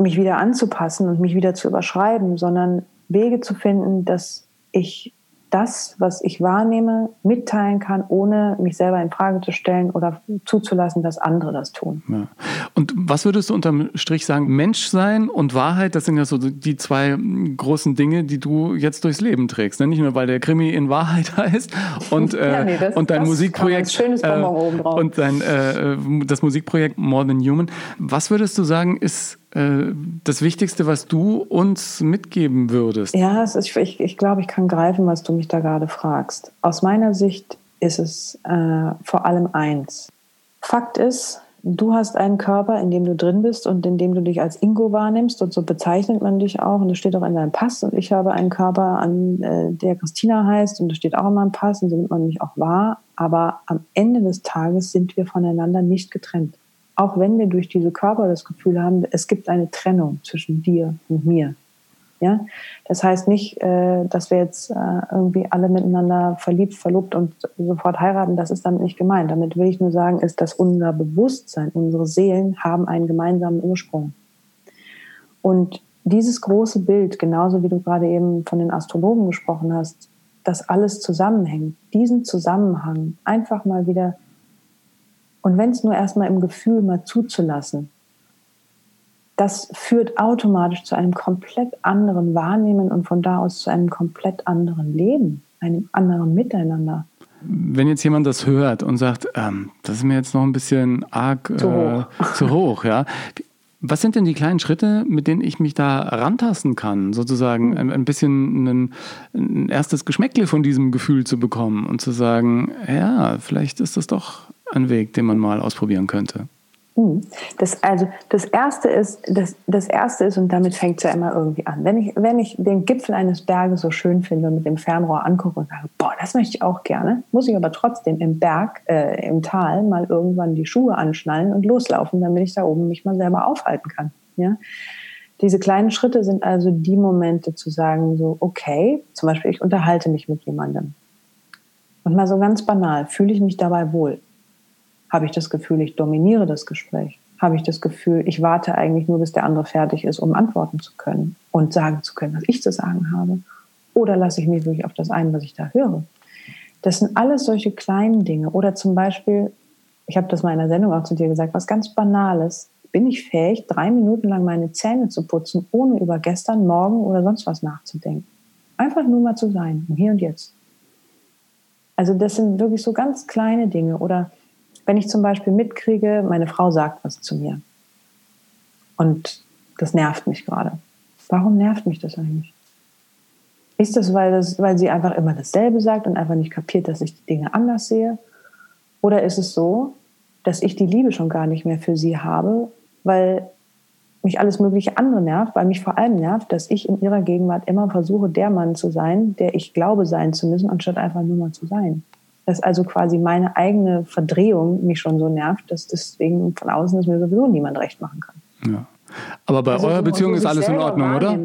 Speaker 1: mich wieder anzupassen und mich wieder zu überschreiben, sondern Wege zu finden, dass ich das, was ich wahrnehme, mitteilen kann, ohne mich selber in Frage zu stellen oder zuzulassen, dass andere das tun.
Speaker 3: Ja. Und was würdest du unterm Strich sagen? Menschsein und Wahrheit, das sind ja so die zwei großen Dinge, die du jetzt durchs Leben trägst. Ne? Nicht nur, weil der Krimi in Wahrheit heißt und, äh, ja, nee, das, und dein Musikprojekt
Speaker 1: schönes äh,
Speaker 3: und dein, äh, das Musikprojekt More Than Human. Was würdest du sagen, ist äh, das Wichtigste, was du uns mitgeben würdest?
Speaker 1: Ja, ist, ich, ich glaube, ich kann greifen, was du mich da gerade fragst. Aus meiner Sicht ist es äh, vor allem eins. Fakt ist, du hast einen Körper, in dem du drin bist und in dem du dich als Ingo wahrnimmst und so bezeichnet man dich auch und das steht auch in deinem Pass und ich habe einen Körper, an äh, der Christina heißt und das steht auch in meinem Pass und so nimmt man mich auch wahr, aber am Ende des Tages sind wir voneinander nicht getrennt. Auch wenn wir durch diese Körper das Gefühl haben, es gibt eine Trennung zwischen dir und mir. Ja, das heißt nicht, äh, dass wir jetzt äh, irgendwie alle miteinander verliebt, verlobt und sofort heiraten. Das ist damit nicht gemeint. Damit will ich nur sagen, ist, dass unser Bewusstsein, unsere Seelen haben einen gemeinsamen Ursprung. Und dieses große Bild, genauso wie du gerade eben von den Astrologen gesprochen hast, dass alles zusammenhängt, diesen Zusammenhang einfach mal wieder und wenn es nur erstmal im Gefühl mal zuzulassen, das führt automatisch zu einem komplett anderen Wahrnehmen und von da aus zu einem komplett anderen Leben, einem anderen Miteinander.
Speaker 3: Wenn jetzt jemand das hört und sagt, ähm, das ist mir jetzt noch ein bisschen arg
Speaker 1: zu hoch,
Speaker 3: äh, zu hoch ja. Was sind denn die kleinen Schritte, mit denen ich mich da rantasten kann, sozusagen ein, ein bisschen ein, ein erstes Geschmäckle von diesem Gefühl zu bekommen und zu sagen, ja, vielleicht ist das doch ein Weg, den man mal ausprobieren könnte.
Speaker 1: Hm. Das, also das erste ist, das, das erste ist, und damit fängt es ja immer irgendwie an. Wenn ich, wenn ich den Gipfel eines Berges so schön finde und mit dem Fernrohr angucke und sage, boah, das möchte ich auch gerne, muss ich aber trotzdem im Berg, äh, im Tal mal irgendwann die Schuhe anschnallen und loslaufen, damit ich da oben mich mal selber aufhalten kann. Ja? Diese kleinen Schritte sind also die Momente zu sagen, so, okay, zum Beispiel, ich unterhalte mich mit jemandem. Und mal so ganz banal, fühle ich mich dabei wohl? Habe ich das Gefühl, ich dominiere das Gespräch? Habe ich das Gefühl, ich warte eigentlich nur, bis der andere fertig ist, um antworten zu können und sagen zu können, was ich zu sagen habe? Oder lasse ich mich wirklich auf das ein, was ich da höre? Das sind alles solche kleinen Dinge. Oder zum Beispiel, ich habe das mal in der Sendung auch zu dir gesagt, was ganz Banales. Bin ich fähig, drei Minuten lang meine Zähne zu putzen, ohne über gestern, morgen oder sonst was nachzudenken? Einfach nur mal zu sein, Hier und Jetzt. Also das sind wirklich so ganz kleine Dinge. Oder wenn ich zum Beispiel mitkriege, meine Frau sagt was zu mir und das nervt mich gerade. Warum nervt mich das eigentlich? Ist das weil, das, weil sie einfach immer dasselbe sagt und einfach nicht kapiert, dass ich die Dinge anders sehe? Oder ist es so, dass ich die Liebe schon gar nicht mehr für sie habe, weil mich alles mögliche andere nervt, weil mich vor allem nervt, dass ich in ihrer Gegenwart immer versuche, der Mann zu sein, der ich glaube sein zu müssen, anstatt einfach nur mal zu sein dass also quasi meine eigene Verdrehung mich schon so nervt, dass deswegen von außen es mir sowieso niemand recht machen kann.
Speaker 3: Ja. Aber bei also eurer Beziehung ist alles in Ordnung, oder?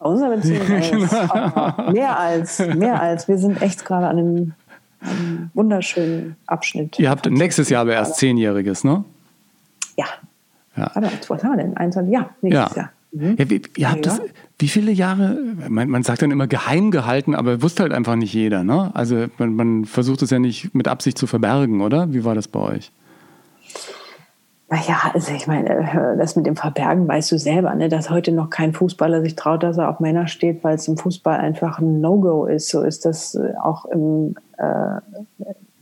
Speaker 1: Bei unserer Beziehung ist mehr als, mehr als. Wir sind echt gerade an einem, einem wunderschönen Abschnitt.
Speaker 3: Ihr habt nächstes Jahr aber erst Zehnjähriges, ne?
Speaker 1: Ja. ja. Aber was haben wir denn? 21, ja, nächstes ja. Jahr.
Speaker 3: Mhm. Ja, wie, ihr habt ja. das, wie viele Jahre, man, man, sagt dann immer geheim gehalten, aber wusste halt einfach nicht jeder. Ne? Also man, man versucht es ja nicht mit Absicht zu verbergen, oder? Wie war das bei euch?
Speaker 1: Naja, also ich meine, äh, das mit dem Verbergen weißt du selber, ne, dass heute noch kein Fußballer sich traut, dass er auf Männer steht, weil es im Fußball einfach ein No-Go ist. So ist das äh, auch im, äh,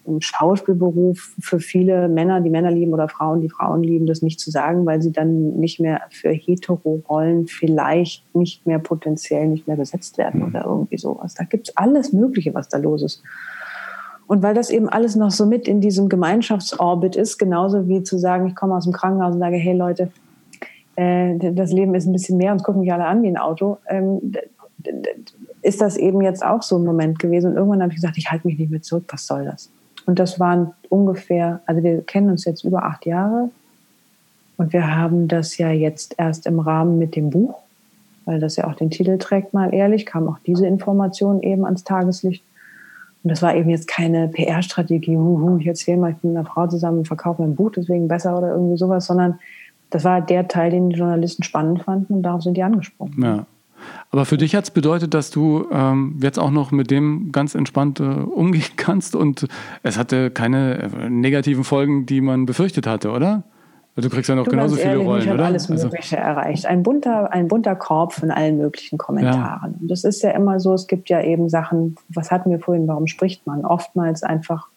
Speaker 1: im Schauspielberuf für viele Männer, die Männer lieben oder Frauen, die Frauen lieben, das nicht zu sagen, weil sie dann nicht mehr für Hetero-Rollen vielleicht nicht mehr potenziell nicht mehr besetzt werden mhm. oder irgendwie sowas. Da gibt's alles Mögliche, was da los ist. Und weil das eben alles noch so mit in diesem Gemeinschaftsorbit ist, genauso wie zu sagen, ich komme aus dem Krankenhaus und sage, hey Leute, äh, das Leben ist ein bisschen mehr, uns gucken mich alle an wie ein Auto, ähm, ist das eben jetzt auch so ein Moment gewesen. Und irgendwann habe ich gesagt, ich halte mich nicht mehr zurück, was soll das? Und das waren ungefähr, also wir kennen uns jetzt über acht Jahre und wir haben das ja jetzt erst im Rahmen mit dem Buch, weil das ja auch den Titel trägt, mal ehrlich, kam auch diese Information eben ans Tageslicht. Und das war eben jetzt keine PR-Strategie, ich erzähle mal, ich bin mit einer Frau zusammen und verkaufe ein Buch, deswegen besser oder irgendwie sowas, sondern das war der Teil, den die Journalisten spannend fanden und darauf sind die angesprungen.
Speaker 3: Ja. Aber für dich hat es bedeutet, dass du ähm, jetzt auch noch mit dem ganz entspannt äh, umgehen kannst und es hatte keine äh, negativen Folgen, die man befürchtet hatte, oder? Du kriegst ja noch du genauso viele Rollen,
Speaker 1: ich
Speaker 3: oder?
Speaker 1: alles also Mögliche also. erreicht. Ein bunter, ein bunter Korb von allen möglichen Kommentaren. Ja. Und das ist ja immer so, es gibt ja eben Sachen, was hatten wir vorhin, warum spricht man? Oftmals einfach,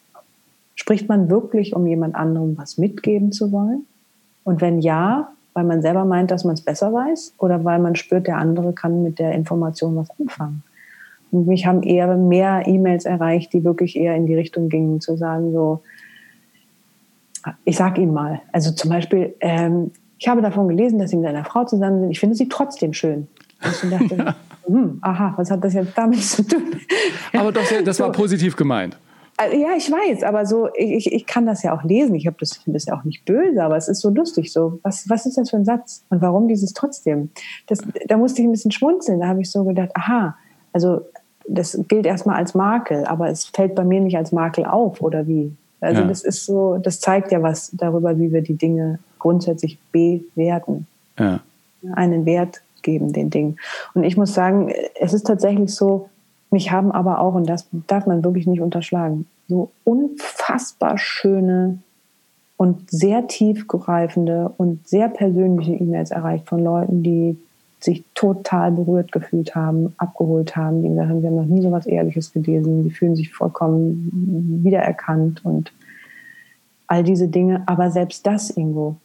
Speaker 1: spricht man wirklich, um jemand anderem was mitgeben zu wollen? Und wenn ja, weil man selber meint, dass man es besser weiß oder weil man spürt, der andere kann mit der Information was anfangen. Und mich haben eher mehr E-Mails erreicht, die wirklich eher in die Richtung gingen, zu sagen so, ich sag Ihnen mal, also zum Beispiel, ähm, ich habe davon gelesen, dass Sie mit einer Frau zusammen sind. Ich finde sie trotzdem schön. Und ich dachte, ja. hm, aha, was hat das jetzt damit zu tun?
Speaker 3: Aber doch, das war positiv gemeint.
Speaker 1: Also, ja, ich weiß, aber so, ich, ich kann das ja auch lesen. Ich habe das, finde das ja auch nicht böse, aber es ist so lustig. So, was, was ist das für ein Satz? Und warum dieses trotzdem? Das, da musste ich ein bisschen schmunzeln. Da habe ich so gedacht, aha, also das gilt erstmal als Makel, aber es fällt bei mir nicht als Makel auf, oder wie? Also ja. das ist so, das zeigt ja was darüber, wie wir die Dinge grundsätzlich bewerten. Ja. Einen Wert geben, den Dingen. Und ich muss sagen, es ist tatsächlich so, mich haben aber auch, und das darf man wirklich nicht unterschlagen, so unfassbar schöne und sehr tiefgreifende und sehr persönliche E-Mails erreicht von Leuten, die sich total berührt gefühlt haben, abgeholt haben, die gesagt haben, sie haben noch nie so was Ehrliches gelesen, die fühlen sich vollkommen wiedererkannt und all diese Dinge. Aber selbst das irgendwo,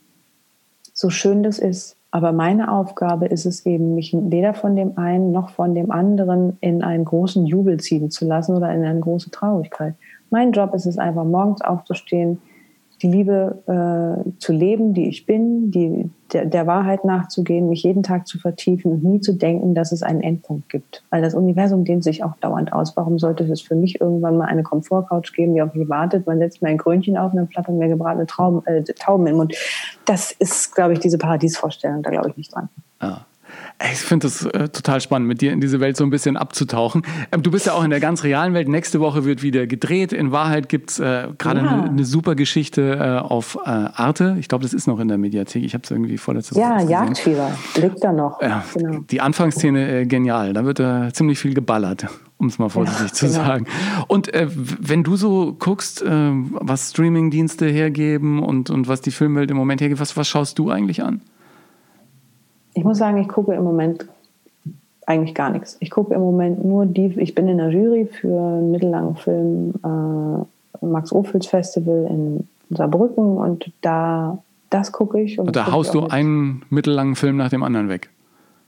Speaker 1: so schön das ist, aber meine Aufgabe ist es eben, mich weder von dem einen noch von dem anderen in einen großen Jubel ziehen zu lassen oder in eine große Traurigkeit. Mein Job ist es einfach, morgens aufzustehen, die Liebe äh, zu leben, die ich bin, die, der, der Wahrheit nachzugehen, mich jeden Tag zu vertiefen und nie zu denken, dass es einen Endpunkt gibt. Weil das Universum dehnt sich auch dauernd aus. Warum sollte es für mich irgendwann mal eine Komfortcouch geben, die auf mich wartet? Man setzt mir ein Krönchen auf und dann plattern mir gebratene Trauben, äh, Tauben im Mund. Das ist, glaube ich, diese Paradiesvorstellung. Da glaube ich nicht dran.
Speaker 3: Ja. Ich finde das äh, total spannend, mit dir in diese Welt so ein bisschen abzutauchen. Ähm, du bist ja auch in der ganz realen Welt. Nächste Woche wird wieder gedreht. In Wahrheit gibt es äh, gerade eine ja. ne super Geschichte äh, auf äh, Arte. Ich glaube, das ist noch in der Mediathek. Ich habe es irgendwie vorletztes
Speaker 1: Jahr. Ja, Jagdfieber liegt da noch.
Speaker 3: Genau. Die Anfangsszene äh, genial. Da wird äh, ziemlich viel geballert, um es mal vorsichtig ja, zu genau. sagen. Und wenn du so guckst, was Streamingdienste hergeben und, und was die Filmwelt im Moment hergibt, was, was schaust du eigentlich an?
Speaker 1: Ich muss sagen, ich gucke im Moment eigentlich gar nichts. Ich gucke im Moment nur die, ich bin in der Jury für einen mittellangen Film äh, Max Ophüls Festival in Saarbrücken und da, das gucke ich.
Speaker 3: Und, und da haust du einen mittellangen Film nach dem anderen weg.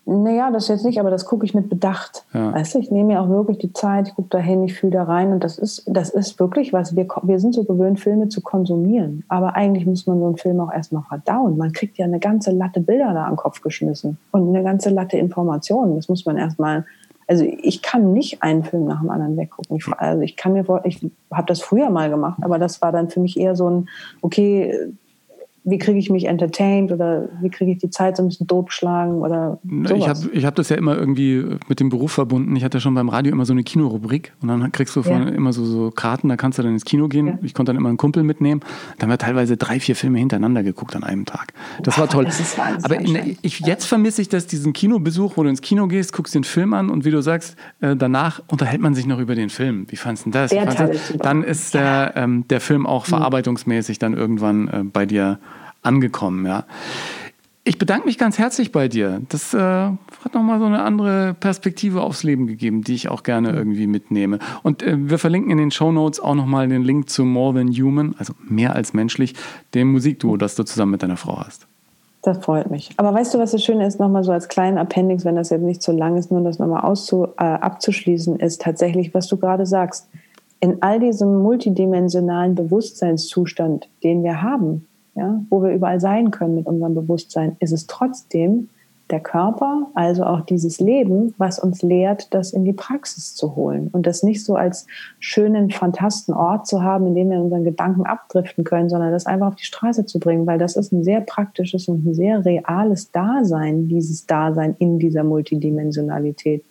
Speaker 1: Naja, das jetzt nicht, aber das gucke ich mit Bedacht. Ja. Weißt du, ich nehme mir auch wirklich die Zeit, ich gucke da hin, ich fühle da rein und das ist, das ist wirklich was. Wir, wir sind so gewöhnt, Filme zu konsumieren. Aber eigentlich muss man so einen Film auch erstmal verdauen. Man kriegt ja eine ganze Latte Bilder da am Kopf geschmissen und eine ganze Latte Informationen. Das muss man erstmal, also ich kann nicht einen Film nach dem anderen weggucken. Ich, also ich kann mir vor, ich habe das früher mal gemacht, aber das war dann für mich eher so ein, okay, wie kriege ich mich entertained oder wie kriege ich die Zeit so ein bisschen totgeschlagen oder sowas.
Speaker 3: Ich habe ich hab das ja immer irgendwie mit dem Beruf verbunden. Ich hatte ja schon beim Radio immer so eine Kinorubrik und dann kriegst du ja. immer so, so Karten, da kannst du dann ins Kino gehen. Ja. Ich konnte dann immer einen Kumpel mitnehmen. Dann haben wir teilweise drei, vier Filme hintereinander geguckt an einem Tag. Das wow, war toll. Das Aber in, ich, jetzt vermisse ich das, diesen Kinobesuch, wo du ins Kino gehst, guckst den Film an und wie du sagst, äh, danach unterhält man sich noch über den Film. Wie fandest du das? Der Teil dann ist der, ähm, der Film auch mhm. verarbeitungsmäßig dann irgendwann äh, bei dir angekommen, ja. Ich bedanke mich ganz herzlich bei dir. Das äh, hat nochmal so eine andere Perspektive aufs Leben gegeben, die ich auch gerne irgendwie mitnehme. Und äh, wir verlinken in den Show Notes auch nochmal den Link zu More Than Human, also mehr als menschlich, dem Musikduo, das du zusammen mit deiner Frau hast.
Speaker 1: Das freut mich. Aber weißt du, was das Schöne ist, nochmal so als kleinen Appendix, wenn das jetzt nicht so lang ist, nur das nochmal auszu, äh, abzuschließen, ist tatsächlich, was du gerade sagst. In all diesem multidimensionalen Bewusstseinszustand, den wir haben, ja, wo wir überall sein können mit unserem Bewusstsein, ist es trotzdem der Körper, also auch dieses Leben, was uns lehrt, das in die Praxis zu holen und das nicht so als schönen, fantasten Ort zu haben, in dem wir unseren Gedanken abdriften können, sondern das einfach auf die Straße zu bringen, weil das ist ein sehr praktisches und ein sehr reales Dasein, dieses Dasein in dieser Multidimensionalität.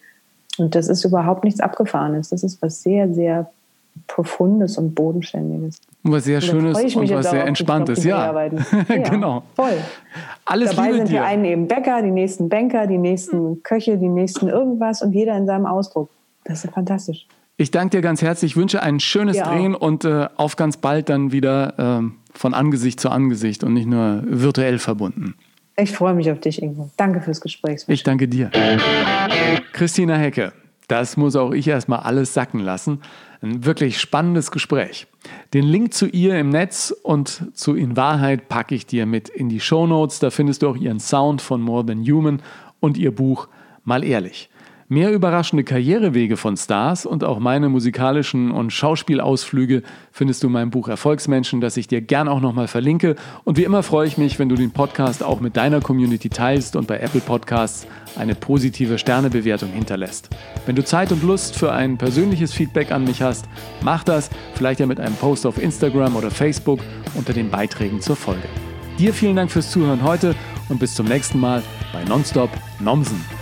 Speaker 1: Und das ist überhaupt nichts Abgefahrenes. Das ist was sehr, sehr Profundes und Bodenständiges.
Speaker 3: Und was sehr und Schönes und was sehr Entspanntes, ja. ja. genau.
Speaker 1: Voll. Alles Dabei Liebe sind die einen eben Bäcker, die nächsten Banker, die nächsten Köche, die nächsten irgendwas und jeder in seinem Ausdruck. Das ist fantastisch.
Speaker 3: Ich danke dir ganz herzlich, ich wünsche ein schönes ja, Drehen auch. und äh, auf ganz bald dann wieder äh, von Angesicht zu Angesicht und nicht nur virtuell verbunden.
Speaker 1: Ich freue mich auf dich, Ingo. Danke fürs Gespräch.
Speaker 3: Ich danke dir. Christina Hecke. Das muss auch ich erstmal alles sacken lassen. Ein wirklich spannendes Gespräch. Den Link zu ihr im Netz und zu In Wahrheit packe ich dir mit in die Show Notes. Da findest du auch ihren Sound von More Than Human und ihr Buch Mal ehrlich. Mehr überraschende Karrierewege von Stars und auch meine musikalischen und Schauspielausflüge findest du in meinem Buch Erfolgsmenschen, das ich dir gern auch nochmal verlinke. Und wie immer freue ich mich, wenn du den Podcast auch mit deiner Community teilst und bei Apple Podcasts eine positive Sternebewertung hinterlässt. Wenn du Zeit und Lust für ein persönliches Feedback an mich hast, mach das, vielleicht ja mit einem Post auf Instagram oder Facebook unter den Beiträgen zur Folge. Dir vielen Dank fürs Zuhören heute und bis zum nächsten Mal bei Nonstop Nomsen.